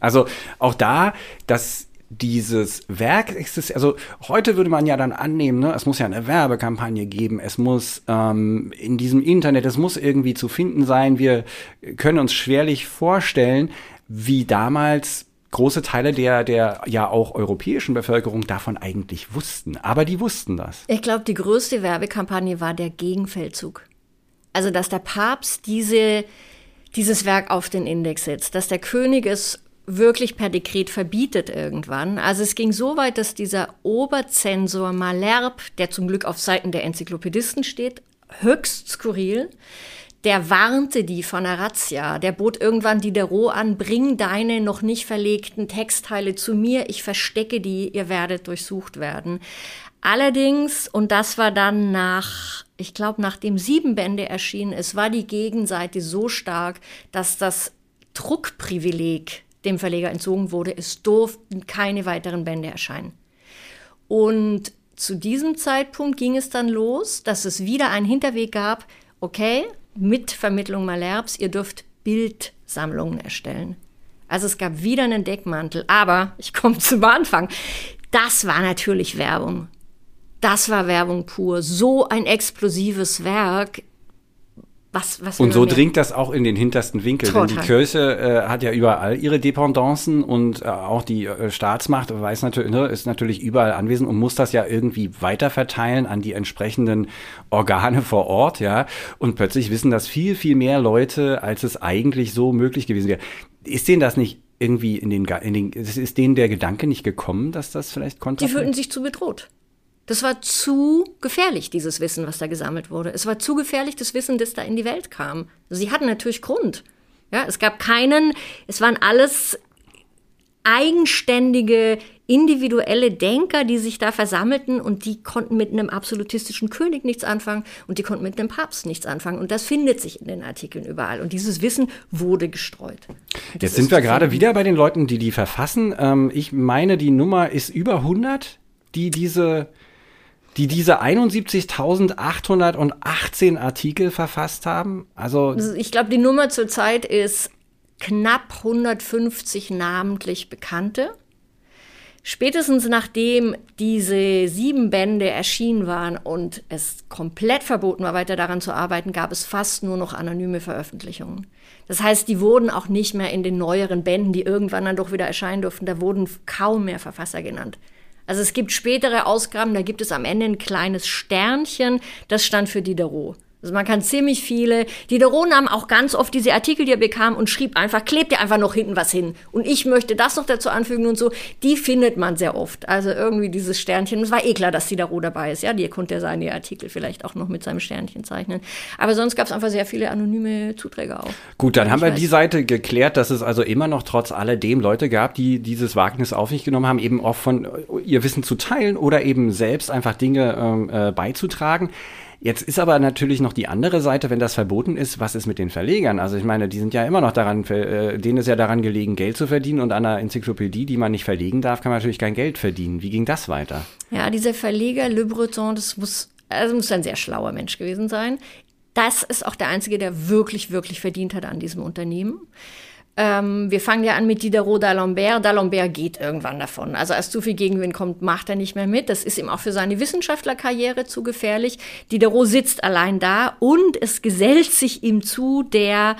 Also auch da, dass dieses Werk ist also heute würde man ja dann annehmen, ne, es muss ja eine Werbekampagne geben, es muss ähm, in diesem Internet, es muss irgendwie zu finden sein. Wir können uns schwerlich vorstellen, wie damals große Teile der, der ja auch europäischen Bevölkerung davon eigentlich wussten. Aber die wussten das. Ich glaube, die größte Werbekampagne war der Gegenfeldzug. Also, dass der Papst diese, dieses Werk auf den Index setzt, dass der König es wirklich per Dekret verbietet irgendwann. Also es ging so weit, dass dieser Oberzensor Malherbe, der zum Glück auf Seiten der Enzyklopädisten steht, höchst skurril, der warnte die von der Razzia. Der bot irgendwann Diderot an, bring deine noch nicht verlegten Textteile zu mir, ich verstecke die, ihr werdet durchsucht werden. Allerdings, und das war dann nach, ich glaube, nachdem sieben Bände erschienen, es war die Gegenseite so stark, dass das Druckprivileg dem Verleger entzogen wurde. Es durften keine weiteren Bände erscheinen. Und zu diesem Zeitpunkt ging es dann los, dass es wieder einen Hinterweg gab. Okay, mit Vermittlung Malherbes, ihr dürft Bildsammlungen erstellen. Also es gab wieder einen Deckmantel. Aber ich komme (laughs) zum Anfang. Das war natürlich Werbung. Das war Werbung pur. So ein explosives Werk was, was und so dringt das auch in den hintersten Winkel. Total. Denn die Kirche äh, hat ja überall ihre Dependancen und äh, auch die äh, Staatsmacht weiß natürlich, ne, ist natürlich überall anwesend und muss das ja irgendwie weiterverteilen an die entsprechenden Organe vor Ort, ja. Und plötzlich wissen das viel, viel mehr Leute, als es eigentlich so möglich gewesen wäre. Ist denen das nicht irgendwie in den, in den ist denen der Gedanke nicht gekommen, dass das vielleicht konnte? Die fühlten sich zu bedroht. Das war zu gefährlich, dieses Wissen, was da gesammelt wurde. Es war zu gefährlich, das Wissen, das da in die Welt kam. Sie hatten natürlich Grund. Ja, es gab keinen, es waren alles eigenständige, individuelle Denker, die sich da versammelten und die konnten mit einem absolutistischen König nichts anfangen und die konnten mit einem Papst nichts anfangen. Und das findet sich in den Artikeln überall. Und dieses Wissen wurde gestreut. Jetzt sind wir gerade wieder bei den Leuten, die die verfassen. Ähm, ich meine, die Nummer ist über 100, die diese die diese 71.818 Artikel verfasst haben. Also ich glaube, die Nummer zurzeit ist knapp 150 namentlich Bekannte. Spätestens nachdem diese sieben Bände erschienen waren und es komplett verboten war, weiter daran zu arbeiten, gab es fast nur noch anonyme Veröffentlichungen. Das heißt, die wurden auch nicht mehr in den neueren Bänden, die irgendwann dann doch wieder erscheinen durften, da wurden kaum mehr Verfasser genannt. Also es gibt spätere Ausgaben, da gibt es am Ende ein kleines Sternchen, das stand für Diderot. Also man kann ziemlich viele. Diderot nahm auch ganz oft diese Artikel, die er bekam und schrieb einfach, klebt ihr einfach noch hinten was hin. Und ich möchte das noch dazu anfügen und so. Die findet man sehr oft. Also irgendwie dieses Sternchen. Es war eh klar, dass Diderot dabei ist. Ja, die konnte er seine Artikel vielleicht auch noch mit seinem Sternchen zeichnen. Aber sonst gab es einfach sehr viele anonyme Zuträger auch. Gut, dann haben wir weiß. die Seite geklärt, dass es also immer noch trotz alledem Leute gab, die dieses Wagnis auf sich genommen haben, eben auch von ihr Wissen zu teilen oder eben selbst einfach Dinge ähm, äh, beizutragen. Jetzt ist aber natürlich noch die andere Seite, wenn das verboten ist, was ist mit den Verlegern? Also ich meine, die sind ja immer noch daran, äh, denen ist ja daran gelegen, Geld zu verdienen und an einer Enzyklopädie, die man nicht verlegen darf, kann man natürlich kein Geld verdienen. Wie ging das weiter? Ja, dieser Verleger Le Breton, das muss, also muss ein sehr schlauer Mensch gewesen sein. Das ist auch der Einzige, der wirklich, wirklich verdient hat an diesem Unternehmen. Ähm, wir fangen ja an mit Diderot d'Alembert. D'Alembert geht irgendwann davon. Also als zu viel Gegenwind kommt, macht er nicht mehr mit. Das ist ihm auch für seine Wissenschaftlerkarriere zu gefährlich. Diderot sitzt allein da und es gesellt sich ihm zu der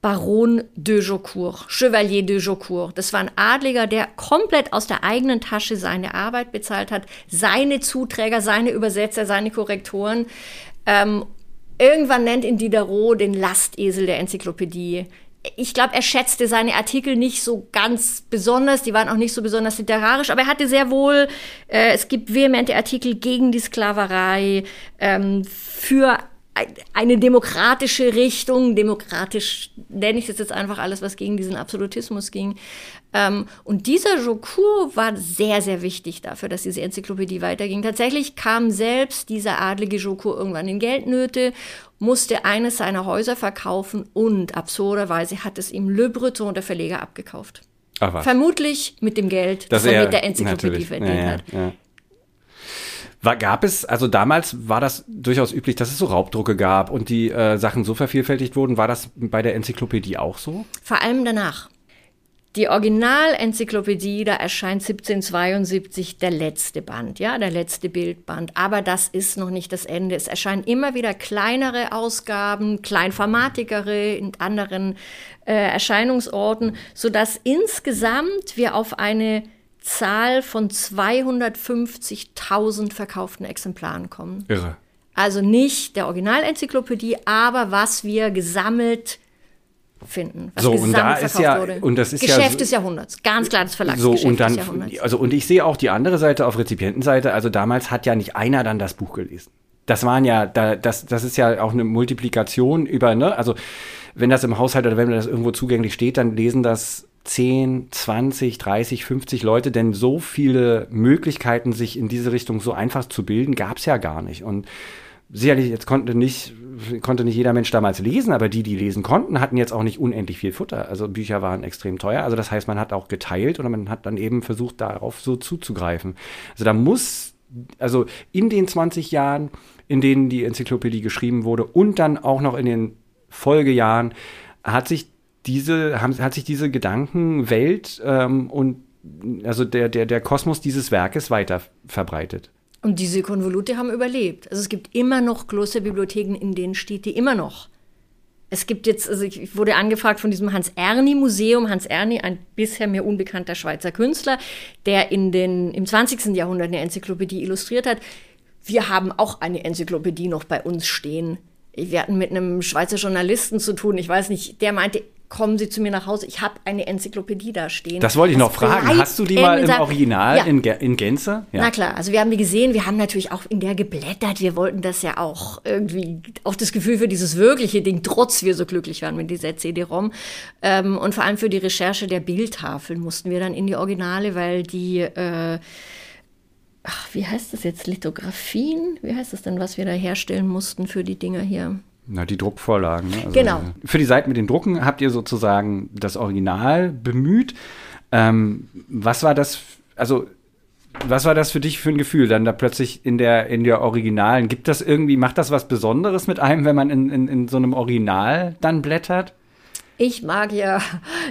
Baron de Jaucourt, Chevalier de Jaucourt. Das war ein Adliger, der komplett aus der eigenen Tasche seine Arbeit bezahlt hat, seine Zuträger, seine Übersetzer, seine Korrektoren. Ähm, irgendwann nennt ihn Diderot den Lastesel der Enzyklopädie ich glaube, er schätzte seine Artikel nicht so ganz besonders, die waren auch nicht so besonders literarisch, aber er hatte sehr wohl, äh, es gibt vehemente Artikel gegen die Sklaverei, ähm, für eine demokratische Richtung, demokratisch nenne ich das jetzt einfach alles, was gegen diesen Absolutismus ging. Ähm, und dieser Jokur war sehr, sehr wichtig dafür, dass diese Enzyklopädie weiterging. Tatsächlich kam selbst dieser adlige Jokur irgendwann in Geldnöte, musste eines seiner Häuser verkaufen und absurderweise hat es ihm Le Breton, der Verleger, abgekauft. Vermutlich mit dem Geld, das, das er mit der Enzyklopädie verdient ja, hat. Ja. War, gab es, also damals war das durchaus üblich, dass es so Raubdrucke gab und die äh, Sachen so vervielfältigt wurden. War das bei der Enzyklopädie auch so? Vor allem danach. Die Originalenzyklopädie, da erscheint 1772 der letzte Band, ja, der letzte Bildband. Aber das ist noch nicht das Ende. Es erscheinen immer wieder kleinere Ausgaben, kleinformatigere in anderen äh, Erscheinungsorten, sodass insgesamt wir auf eine Zahl von 250.000 verkauften Exemplaren kommen. Irre. Also nicht der Originalenzyklopädie, aber was wir gesammelt finden. Was so und da ist ja wurde. und das ist Geschäft ja des Jahrhunderts, ganz klar das so Verlagsgeschäft und dann des Jahrhunderts. also und ich sehe auch die andere Seite auf Rezipientenseite. Also damals hat ja nicht einer dann das Buch gelesen. Das waren ja da das das ist ja auch eine Multiplikation über ne also wenn das im Haushalt oder wenn das irgendwo zugänglich steht, dann lesen das 10, 20, 30, 50 Leute, denn so viele Möglichkeiten, sich in diese Richtung so einfach zu bilden, gab es ja gar nicht. Und sicherlich, jetzt konnte nicht, konnte nicht jeder Mensch damals lesen, aber die, die lesen konnten, hatten jetzt auch nicht unendlich viel Futter. Also Bücher waren extrem teuer. Also das heißt, man hat auch geteilt oder man hat dann eben versucht, darauf so zuzugreifen. Also da muss, also in den 20 Jahren, in denen die Enzyklopädie geschrieben wurde und dann auch noch in den Folgejahren, hat sich diese, haben, hat sich diese Gedankenwelt ähm, und also der, der, der Kosmos dieses Werkes weiter verbreitet. Und diese Konvolute haben überlebt. Also es gibt immer noch Klosterbibliotheken, in denen steht die immer noch. Es gibt jetzt, also ich wurde angefragt von diesem Hans-Erni-Museum. Hans Erni, ein bisher mir unbekannter Schweizer Künstler, der in den, im 20. Jahrhundert eine Enzyklopädie illustriert hat. Wir haben auch eine Enzyklopädie noch bei uns stehen. Wir hatten mit einem Schweizer Journalisten zu tun. Ich weiß nicht, der meinte, kommen Sie zu mir nach Hause, ich habe eine Enzyklopädie da stehen. Das wollte ich noch fragen. Hast du die mal im Original ja. in, in, Gänze? Ja. Na klar, also wir haben die gesehen, wir haben natürlich auch in der geblättert, wir wollten das ja auch irgendwie, auch das Gefühl für dieses wirkliche Ding, trotz wir so glücklich waren mit dieser CD-ROM. Ähm, und vor allem für die Recherche der Bildtafeln mussten wir dann in die Originale, weil die äh, ach, wie heißt das jetzt, Lithografien? Wie heißt das denn, was wir da herstellen mussten für die Dinger hier? Na, die Druckvorlagen. Ne? Also genau. Für die Seiten mit den Drucken habt ihr sozusagen das Original bemüht. Ähm, was war das, also was war das für dich für ein Gefühl, dann da plötzlich in der, in der Originalen? Gibt das irgendwie, macht das was Besonderes mit einem, wenn man in, in, in so einem Original dann blättert? Ich mag ja,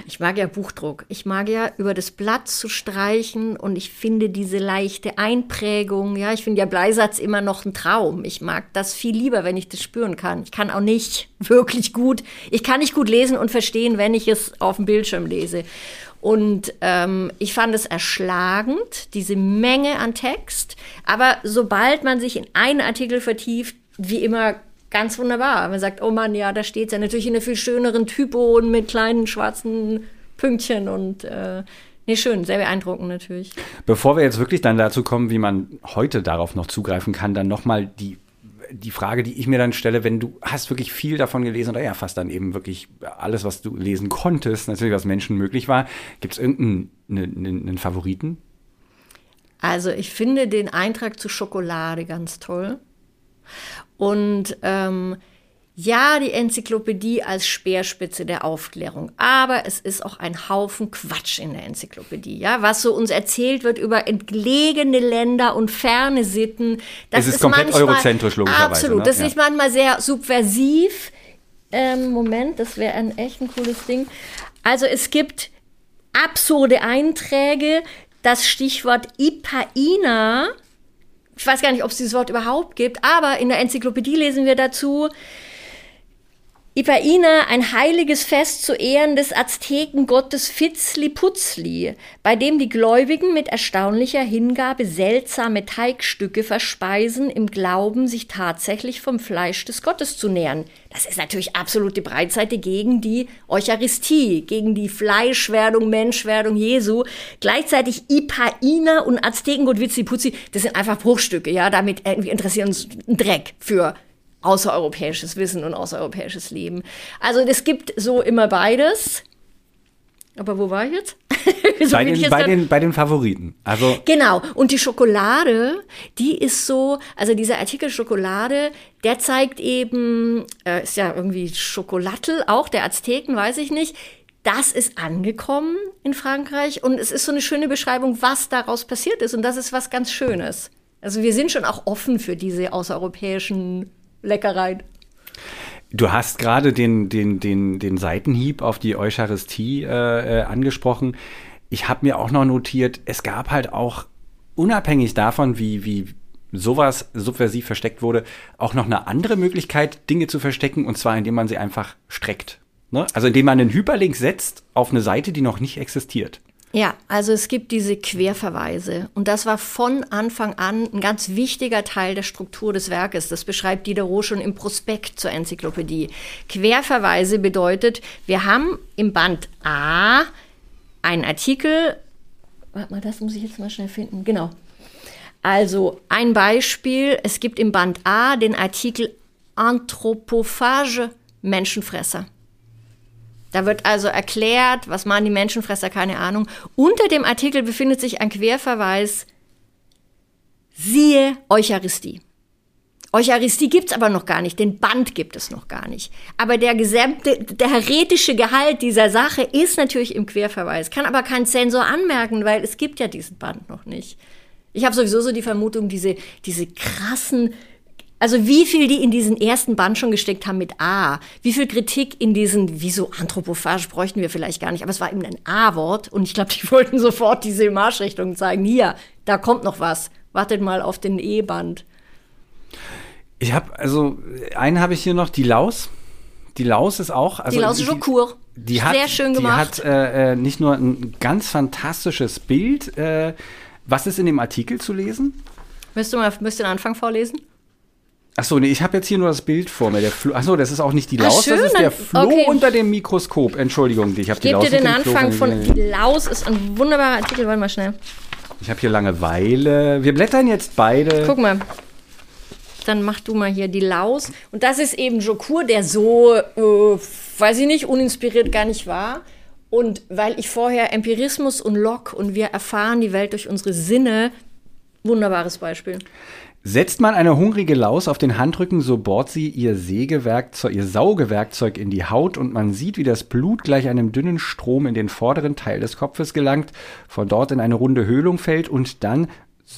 ich mag ja Buchdruck. Ich mag ja über das Blatt zu streichen und ich finde diese leichte Einprägung. Ja, ich finde ja Bleisatz immer noch ein Traum. Ich mag das viel lieber, wenn ich das spüren kann. Ich kann auch nicht (laughs) wirklich gut, ich kann nicht gut lesen und verstehen, wenn ich es auf dem Bildschirm lese. Und ähm, ich fand es erschlagend, diese Menge an Text. Aber sobald man sich in einen Artikel vertieft, wie immer ganz wunderbar. Man sagt, oh Mann, ja, da steht ja natürlich in einer viel schöneren Typo und mit kleinen schwarzen Pünktchen und äh, nee, schön, sehr beeindruckend natürlich. Bevor wir jetzt wirklich dann dazu kommen, wie man heute darauf noch zugreifen kann, dann nochmal die die Frage, die ich mir dann stelle, wenn du hast wirklich viel davon gelesen oder ja, fast dann eben wirklich alles, was du lesen konntest, natürlich was Menschen möglich war, gibt es irgendeinen einen, einen Favoriten? Also ich finde den Eintrag zu Schokolade ganz toll. Und ähm, ja, die Enzyklopädie als Speerspitze der Aufklärung, aber es ist auch ein Haufen Quatsch in der Enzyklopädie, ja, was so uns erzählt wird über entlegene Länder und ferne Sitten. Das es ist, ist komplett manchmal, eurozentrisch logischerweise. Absolut, ne? das ja. ist manchmal sehr subversiv. Ähm, Moment, das wäre ein echt ein cooles Ding. Also es gibt absurde Einträge. Das Stichwort Ipaina ich weiß gar nicht, ob es dieses Wort überhaupt gibt, aber in der Enzyklopädie lesen wir dazu, Ipaina, ein heiliges Fest zu Ehren des Aztekengottes Fitzli-Putzli, bei dem die Gläubigen mit erstaunlicher Hingabe seltsame Teigstücke verspeisen, im Glauben, sich tatsächlich vom Fleisch des Gottes zu nähern. Das ist natürlich absolute Breitseite gegen die Eucharistie, gegen die Fleischwerdung, Menschwerdung Jesu. Gleichzeitig Ipaina und Aztekengott Fitzli-Putzli, das sind einfach Bruchstücke, ja, damit irgendwie interessieren uns Dreck für außereuropäisches Wissen und außereuropäisches Leben. Also es gibt so immer beides. Aber wo war ich jetzt? (laughs) so bei, den, jetzt bei, den, bei den Favoriten. Also genau. Und die Schokolade, die ist so, also dieser Artikel Schokolade, der zeigt eben, äh, ist ja irgendwie Schokolattel, auch der Azteken, weiß ich nicht. Das ist angekommen in Frankreich und es ist so eine schöne Beschreibung, was daraus passiert ist. Und das ist was ganz Schönes. Also wir sind schon auch offen für diese außereuropäischen Leckereien. Du hast gerade den, den, den, den Seitenhieb auf die Eucharistie äh, äh, angesprochen. Ich habe mir auch noch notiert, es gab halt auch unabhängig davon, wie, wie sowas subversiv versteckt wurde, auch noch eine andere Möglichkeit, Dinge zu verstecken, und zwar indem man sie einfach streckt. Ne? Also indem man einen Hyperlink setzt auf eine Seite, die noch nicht existiert. Ja, also es gibt diese Querverweise und das war von Anfang an ein ganz wichtiger Teil der Struktur des Werkes. Das beschreibt Diderot schon im Prospekt zur Enzyklopädie. Querverweise bedeutet, wir haben im Band A einen Artikel, warte mal, das muss ich jetzt mal schnell finden, genau. Also ein Beispiel, es gibt im Band A den Artikel Anthropophage Menschenfresser. Da wird also erklärt, was machen die Menschenfresser, keine Ahnung. Unter dem Artikel befindet sich ein Querverweis, siehe Eucharistie. Eucharistie gibt's aber noch gar nicht, den Band gibt es noch gar nicht. Aber der gesamte, der heretische Gehalt dieser Sache ist natürlich im Querverweis, kann aber kein Zensor anmerken, weil es gibt ja diesen Band noch nicht. Ich habe sowieso so die Vermutung, diese, diese krassen also wie viel die in diesen ersten Band schon gesteckt haben mit A, wie viel Kritik in diesen, wieso Anthropophage bräuchten wir vielleicht gar nicht, aber es war eben ein A-Wort und ich glaube, die (laughs) wollten sofort diese Marschrichtung zeigen. Hier, da kommt noch was. Wartet mal auf den E-Band. Ich habe, also, einen habe ich hier noch, die Laus. Die Laus ist auch. Also die Laus Jocourt. Die, die hat, Sehr schön gemacht. Die hat äh, äh, nicht nur ein ganz fantastisches Bild. Äh, was ist in dem Artikel zu lesen? Müsst du mal müsst den Anfang vorlesen? Achso, nee, ich habe jetzt hier nur das Bild vor mir. Der Achso, das ist auch nicht die Laus, Ach, schön, das ist der Floh okay. unter dem Mikroskop. Entschuldigung, ich habe die Laus. Ich gebe dir den Anfang von Die Laus ist ein wunderbarer Artikel. Warte mal schnell. Ich habe hier Langeweile. Wir blättern jetzt beide. Guck mal. Dann mach du mal hier die Laus. Und das ist eben Jokur, der so, äh, weiß ich nicht, uninspiriert gar nicht war. Und weil ich vorher Empirismus und Locke und wir erfahren die Welt durch unsere Sinne, wunderbares Beispiel. Setzt man eine hungrige Laus auf den Handrücken, so bohrt sie ihr Sägewerkzeug, ihr Saugewerkzeug in die Haut und man sieht, wie das Blut gleich einem dünnen Strom in den vorderen Teil des Kopfes gelangt, von dort in eine runde Höhlung fällt und dann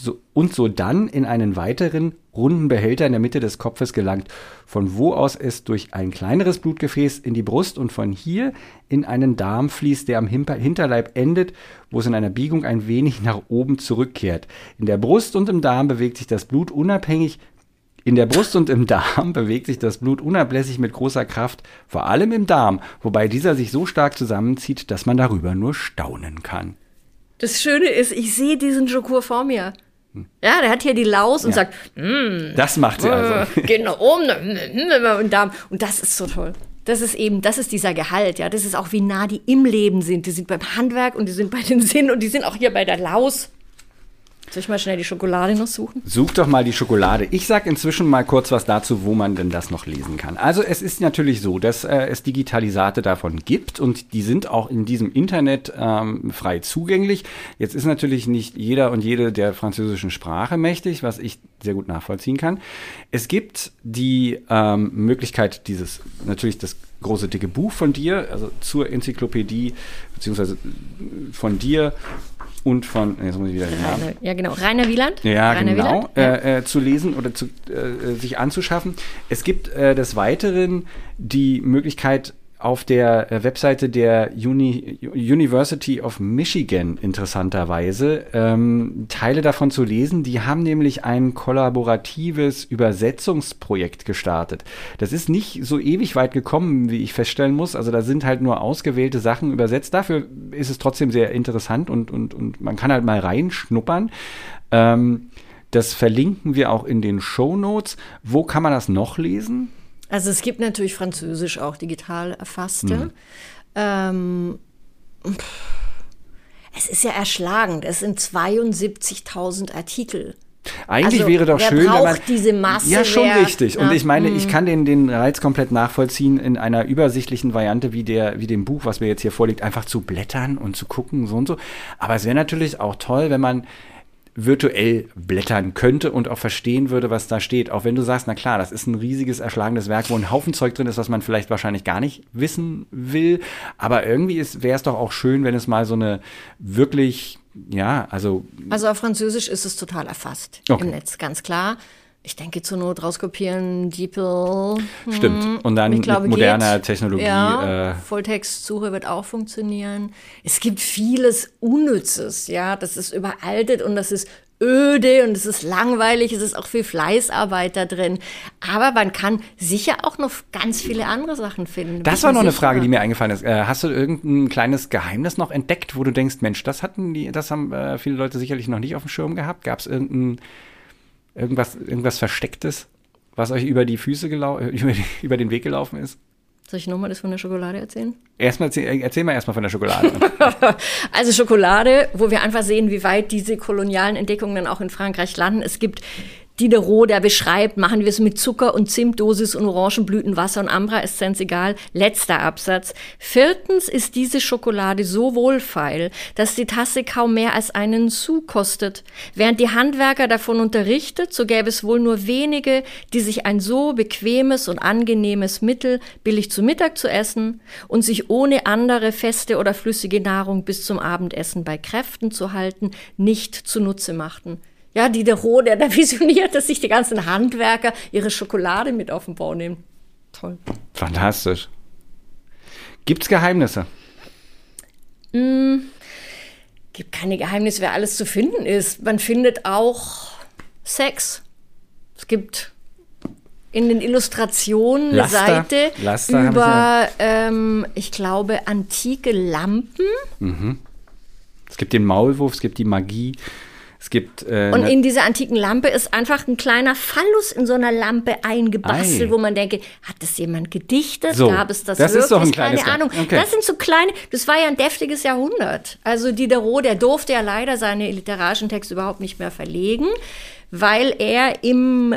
so, und so dann in einen weiteren runden Behälter in der Mitte des Kopfes gelangt, von wo aus es durch ein kleineres Blutgefäß in die Brust und von hier in einen Darm fließt, der am Hinterleib endet, wo es in einer Biegung ein wenig nach oben zurückkehrt. In der Brust und im Darm bewegt sich das Blut unabhängig in der Brust und im Darm (laughs) bewegt sich das Blut unablässig mit großer Kraft, vor allem im Darm, wobei dieser sich so stark zusammenzieht, dass man darüber nur staunen kann. Das Schöne ist, ich sehe diesen Jokur vor mir. Ja, der hat hier die Laus und ja. sagt, mm, das macht sie also. Geht nach oben (laughs) und Darm. Und das ist so toll. Das ist eben, das ist dieser Gehalt, ja. Das ist auch, wie nah die im Leben sind. Die sind beim Handwerk und die sind bei den (laughs) Sinnen und die sind auch hier bei der Laus. Soll ich mal schnell die Schokolade noch suchen? Such doch mal die Schokolade. Ich sag inzwischen mal kurz was dazu, wo man denn das noch lesen kann. Also es ist natürlich so, dass äh, es Digitalisate davon gibt und die sind auch in diesem Internet ähm, frei zugänglich. Jetzt ist natürlich nicht jeder und jede der französischen Sprache mächtig, was ich sehr gut nachvollziehen kann. Es gibt die ähm, Möglichkeit, dieses natürlich das große dicke Buch von dir, also zur Enzyklopädie, beziehungsweise von dir und von, jetzt muss ich wieder den Namen. Ja, genau, Rainer Wieland. Ja, Rainer genau, Wieland. Äh, äh, zu lesen oder zu, äh, sich anzuschaffen. Es gibt äh, des Weiteren die Möglichkeit, auf der äh, Webseite der Uni University of Michigan interessanterweise ähm, Teile davon zu lesen. Die haben nämlich ein kollaboratives Übersetzungsprojekt gestartet. Das ist nicht so ewig weit gekommen, wie ich feststellen muss. Also da sind halt nur ausgewählte Sachen übersetzt. Dafür ist es trotzdem sehr interessant und, und, und man kann halt mal reinschnuppern. Ähm, das verlinken wir auch in den Show Notes. Wo kann man das noch lesen? Also es gibt natürlich Französisch auch digital erfasste. Mhm. Ähm, es ist ja erschlagend. Es sind 72.000 Artikel. Eigentlich also, wäre doch wer schön, braucht wenn man diese Masse. Ja, schon wer, richtig. Und ich meine, ich mhm. kann den, den Reiz komplett nachvollziehen, in einer übersichtlichen Variante wie der, wie dem Buch, was mir jetzt hier vorliegt, einfach zu blättern und zu gucken, so und so. Aber es wäre natürlich auch toll, wenn man virtuell blättern könnte und auch verstehen würde, was da steht. Auch wenn du sagst, na klar, das ist ein riesiges, erschlagendes Werk, wo ein Haufen Zeug drin ist, was man vielleicht wahrscheinlich gar nicht wissen will. Aber irgendwie wäre es doch auch schön, wenn es mal so eine wirklich, ja, also. Also auf Französisch ist es total erfasst okay. im Netz, ganz klar. Ich denke, zur Not rauskopieren, DeepL. Stimmt. Und dann glaube, mit moderner geht. Technologie. Ja, Äh, Volltextsuche wird auch funktionieren. Es gibt vieles Unnützes, ja. Das ist überaltet und das ist öde und es ist langweilig, es ist auch viel Fleißarbeit da drin. Aber man kann sicher auch noch ganz viele andere Sachen finden. das war noch eine sicher. Frage, die mir eingefallen ist. Äh, hast du irgendein kleines Geheimnis noch entdeckt, wo du denkst, Mensch, das hatten die, das haben äh, viele Leute sicherlich noch nicht auf dem Schirm gehabt? Gab es irgendein, irgendwas, irgendwas Verstecktes, was euch über die Füße gelau (laughs) über, über den Weg gelaufen ist? Soll ich nochmal das von der Schokolade erzählen? Erstmal erzähl, erzähl mal erstmal von der Schokolade. (laughs) Also Schokolade, wo wir einfach sehen, wie weit diese kolonialen Entdeckungen dann auch in Frankreich landen. Es gibt Diderot, der beschreibt, machen wir es mit Zucker und Zimtdosis und Orangenblütenwasser und Ambra-Essenz egal. Letzter Absatz. Viertens ist diese Schokolade so wohlfeil, dass die Tasse kaum mehr als einen Sou kostet. Während die Handwerker davon unterrichtet, so gäbe es wohl nur wenige, die sich ein so bequemes und angenehmes Mittel billig zu Mittag zu essen und sich ohne andere feste oder flüssige Nahrung bis zum Abendessen bei Kräften zu halten, nicht zunutze machten. Ja, Diderot, der da (laughs) visioniert, dass sich die ganzen Handwerker ihre Schokolade mit auf den Bau nehmen. Toll. Fantastisch. Gibt's Geheimnisse? Gibt keine Geheimnisse, wer alles zu finden ist. Man findet auch Sex. Es gibt in den Illustrationen eine Laster. Seite Laster habe ich über, ähm, ich glaube, antike Lampen. Es gibt den Maulwurf, es gibt die Magie, es gibt äh, Und in dieser antiken Lampe ist einfach ein kleiner Phallus in so einer Lampe eingebastelt, Ei. wo man denke, hat das jemand gedichtet? So, Gab es das, das wirklich? ist doch ein kleines Keine Ahnung. Okay. Das sind so kleine, das war ja ein deftiges Jahrhundert. Also Diderot, der durfte ja leider seine literarischen Texte überhaupt nicht mehr verlegen, weil er im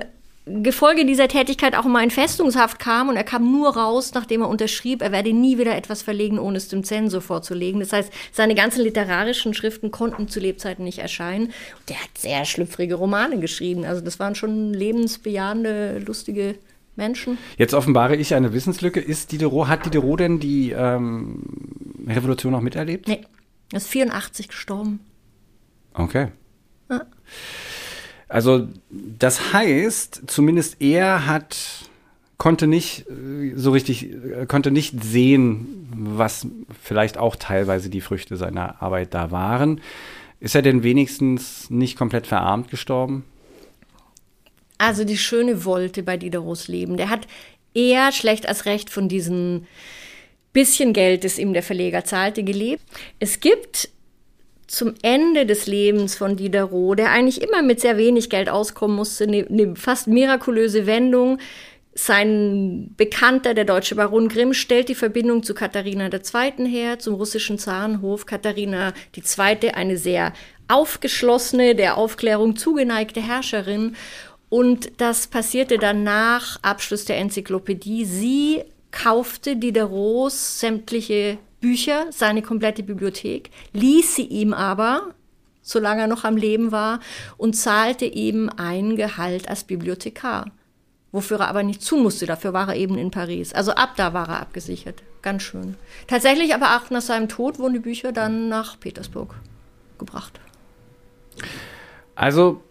Gefolge dieser Tätigkeit auch mal in Festungshaft kam und er kam nur raus, nachdem er unterschrieb, er werde nie wieder etwas verlegen, ohne es dem Zensor vorzulegen. Das heißt, seine ganzen literarischen Schriften konnten zu Lebzeiten nicht erscheinen. Und der hat sehr schlüpfrige Romane geschrieben. Also das waren schon lebensbejahende, lustige Menschen. Jetzt offenbare ich eine Wissenslücke. Ist Diderot, hat Diderot denn die ähm, Revolution auch miterlebt? Nee, er ist 84 gestorben. Okay. Ja. Also das heißt, zumindest er hat konnte nicht äh, so richtig äh, konnte nicht sehen, was vielleicht auch teilweise die Früchte seiner Arbeit da waren. Ist er denn wenigstens nicht komplett verarmt gestorben? Also die Schöne wollte bei Diderots leben. Der hat eher schlecht als recht von diesem bisschen Geld, das ihm der Verleger zahlte, gelebt. Es gibt zum Ende des Lebens von Diderot, der eigentlich immer mit sehr wenig Geld auskommen musste, eine, eine fast mirakulöse Wendung. Sein Bekannter, der deutsche Baron Grimm, stellt die Verbindung zu Katharina II. her, zum russischen Zarenhof. Katharina II., eine sehr aufgeschlossene, der Aufklärung zugeneigte Herrscherin. Und das passierte dann nach Abschluss der Enzyklopädie. Sie kaufte Diderots sämtliche Bücher, seine komplette Bibliothek, ließ sie ihm aber, solange er noch am Leben war, und zahlte ihm ein Gehalt als Bibliothekar. Wofür er aber nicht zu musste, dafür war er eben in Paris. Also ab da war er abgesichert. Ganz schön. Tatsächlich aber auch nach seinem Tod wurden die Bücher dann nach Petersburg gebracht. Also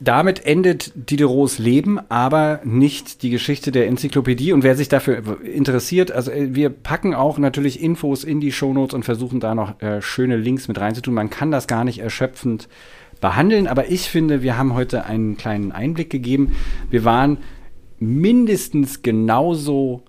damit endet Diderots Leben, aber nicht die Geschichte der Enzyklopädie. Und wer sich dafür interessiert, also äh, wir packen auch natürlich Infos in die Shownotes und versuchen da noch äh, schöne Links mit reinzutun. Man kann das gar nicht erschöpfend behandeln, aber ich finde, wir haben heute einen kleinen Einblick gegeben. Wir waren mindestens genauso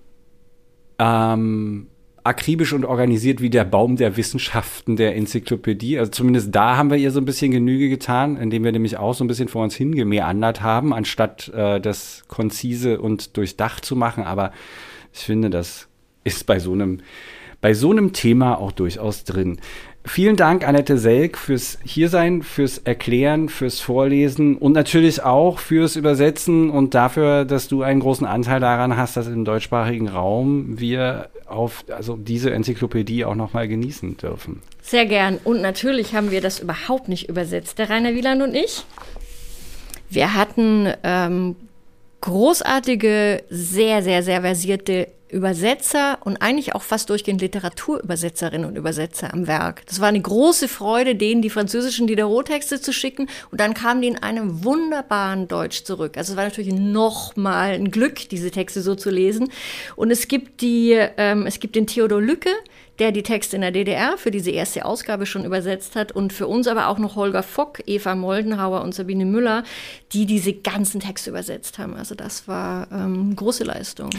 ähm, akribisch und organisiert wie der Baum der Wissenschaften der Enzyklopädie. Also zumindest da haben wir ihr so ein bisschen Genüge getan, indem wir nämlich auch so ein bisschen vor uns hingemeandert haben, anstatt äh, das konzise und durchdacht zu machen. Aber ich finde, das ist bei so einem, bei so einem Thema auch durchaus drin. Vielen Dank, Annette Selk, fürs Hiersein, fürs Erklären, fürs Vorlesen und natürlich auch fürs Übersetzen und dafür, dass du einen großen Anteil daran hast, dass im deutschsprachigen Raum wir auf also diese Enzyklopädie auch nochmal genießen dürfen. Sehr gern. Und natürlich haben wir das überhaupt nicht übersetzt, der Rainer Wieland und ich. Wir hatten ähm, großartige, sehr, sehr, sehr versierte Übersetzer und eigentlich auch fast durchgehend Literaturübersetzerinnen und Übersetzer am Werk. Das war eine große Freude, denen die französischen Diderot-Texte zu schicken und dann kamen die in einem wunderbaren Deutsch zurück. Also es war natürlich nochmal ein Glück, diese Texte so zu lesen. Und es gibt die, ähm, es gibt den Theodor Lücke, der die Texte in der DDR für diese erste Ausgabe schon übersetzt hat und für uns aber auch noch Holger Fock, Eva Moldenhauer und Sabine Müller, die diese ganzen Texte übersetzt haben. Also das war ähm, große Leistung.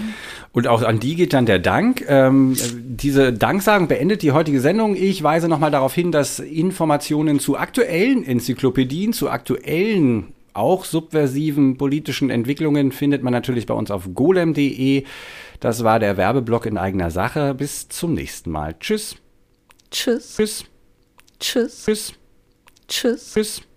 Und auch an die geht dann der Dank. Ähm, diese Danksagen beendet die heutige Sendung. Ich weise nochmal darauf hin, dass Informationen zu aktuellen Enzyklopädien, zu aktuellen auch subversiven politischen Entwicklungen findet man natürlich bei uns auf golem.de. Das war der Werbeblock in eigener Sache. Bis zum nächsten Mal. Tschüss. Tschüss. Tschüss. Tschüss. Tschüss. Tschüss. Tschüss.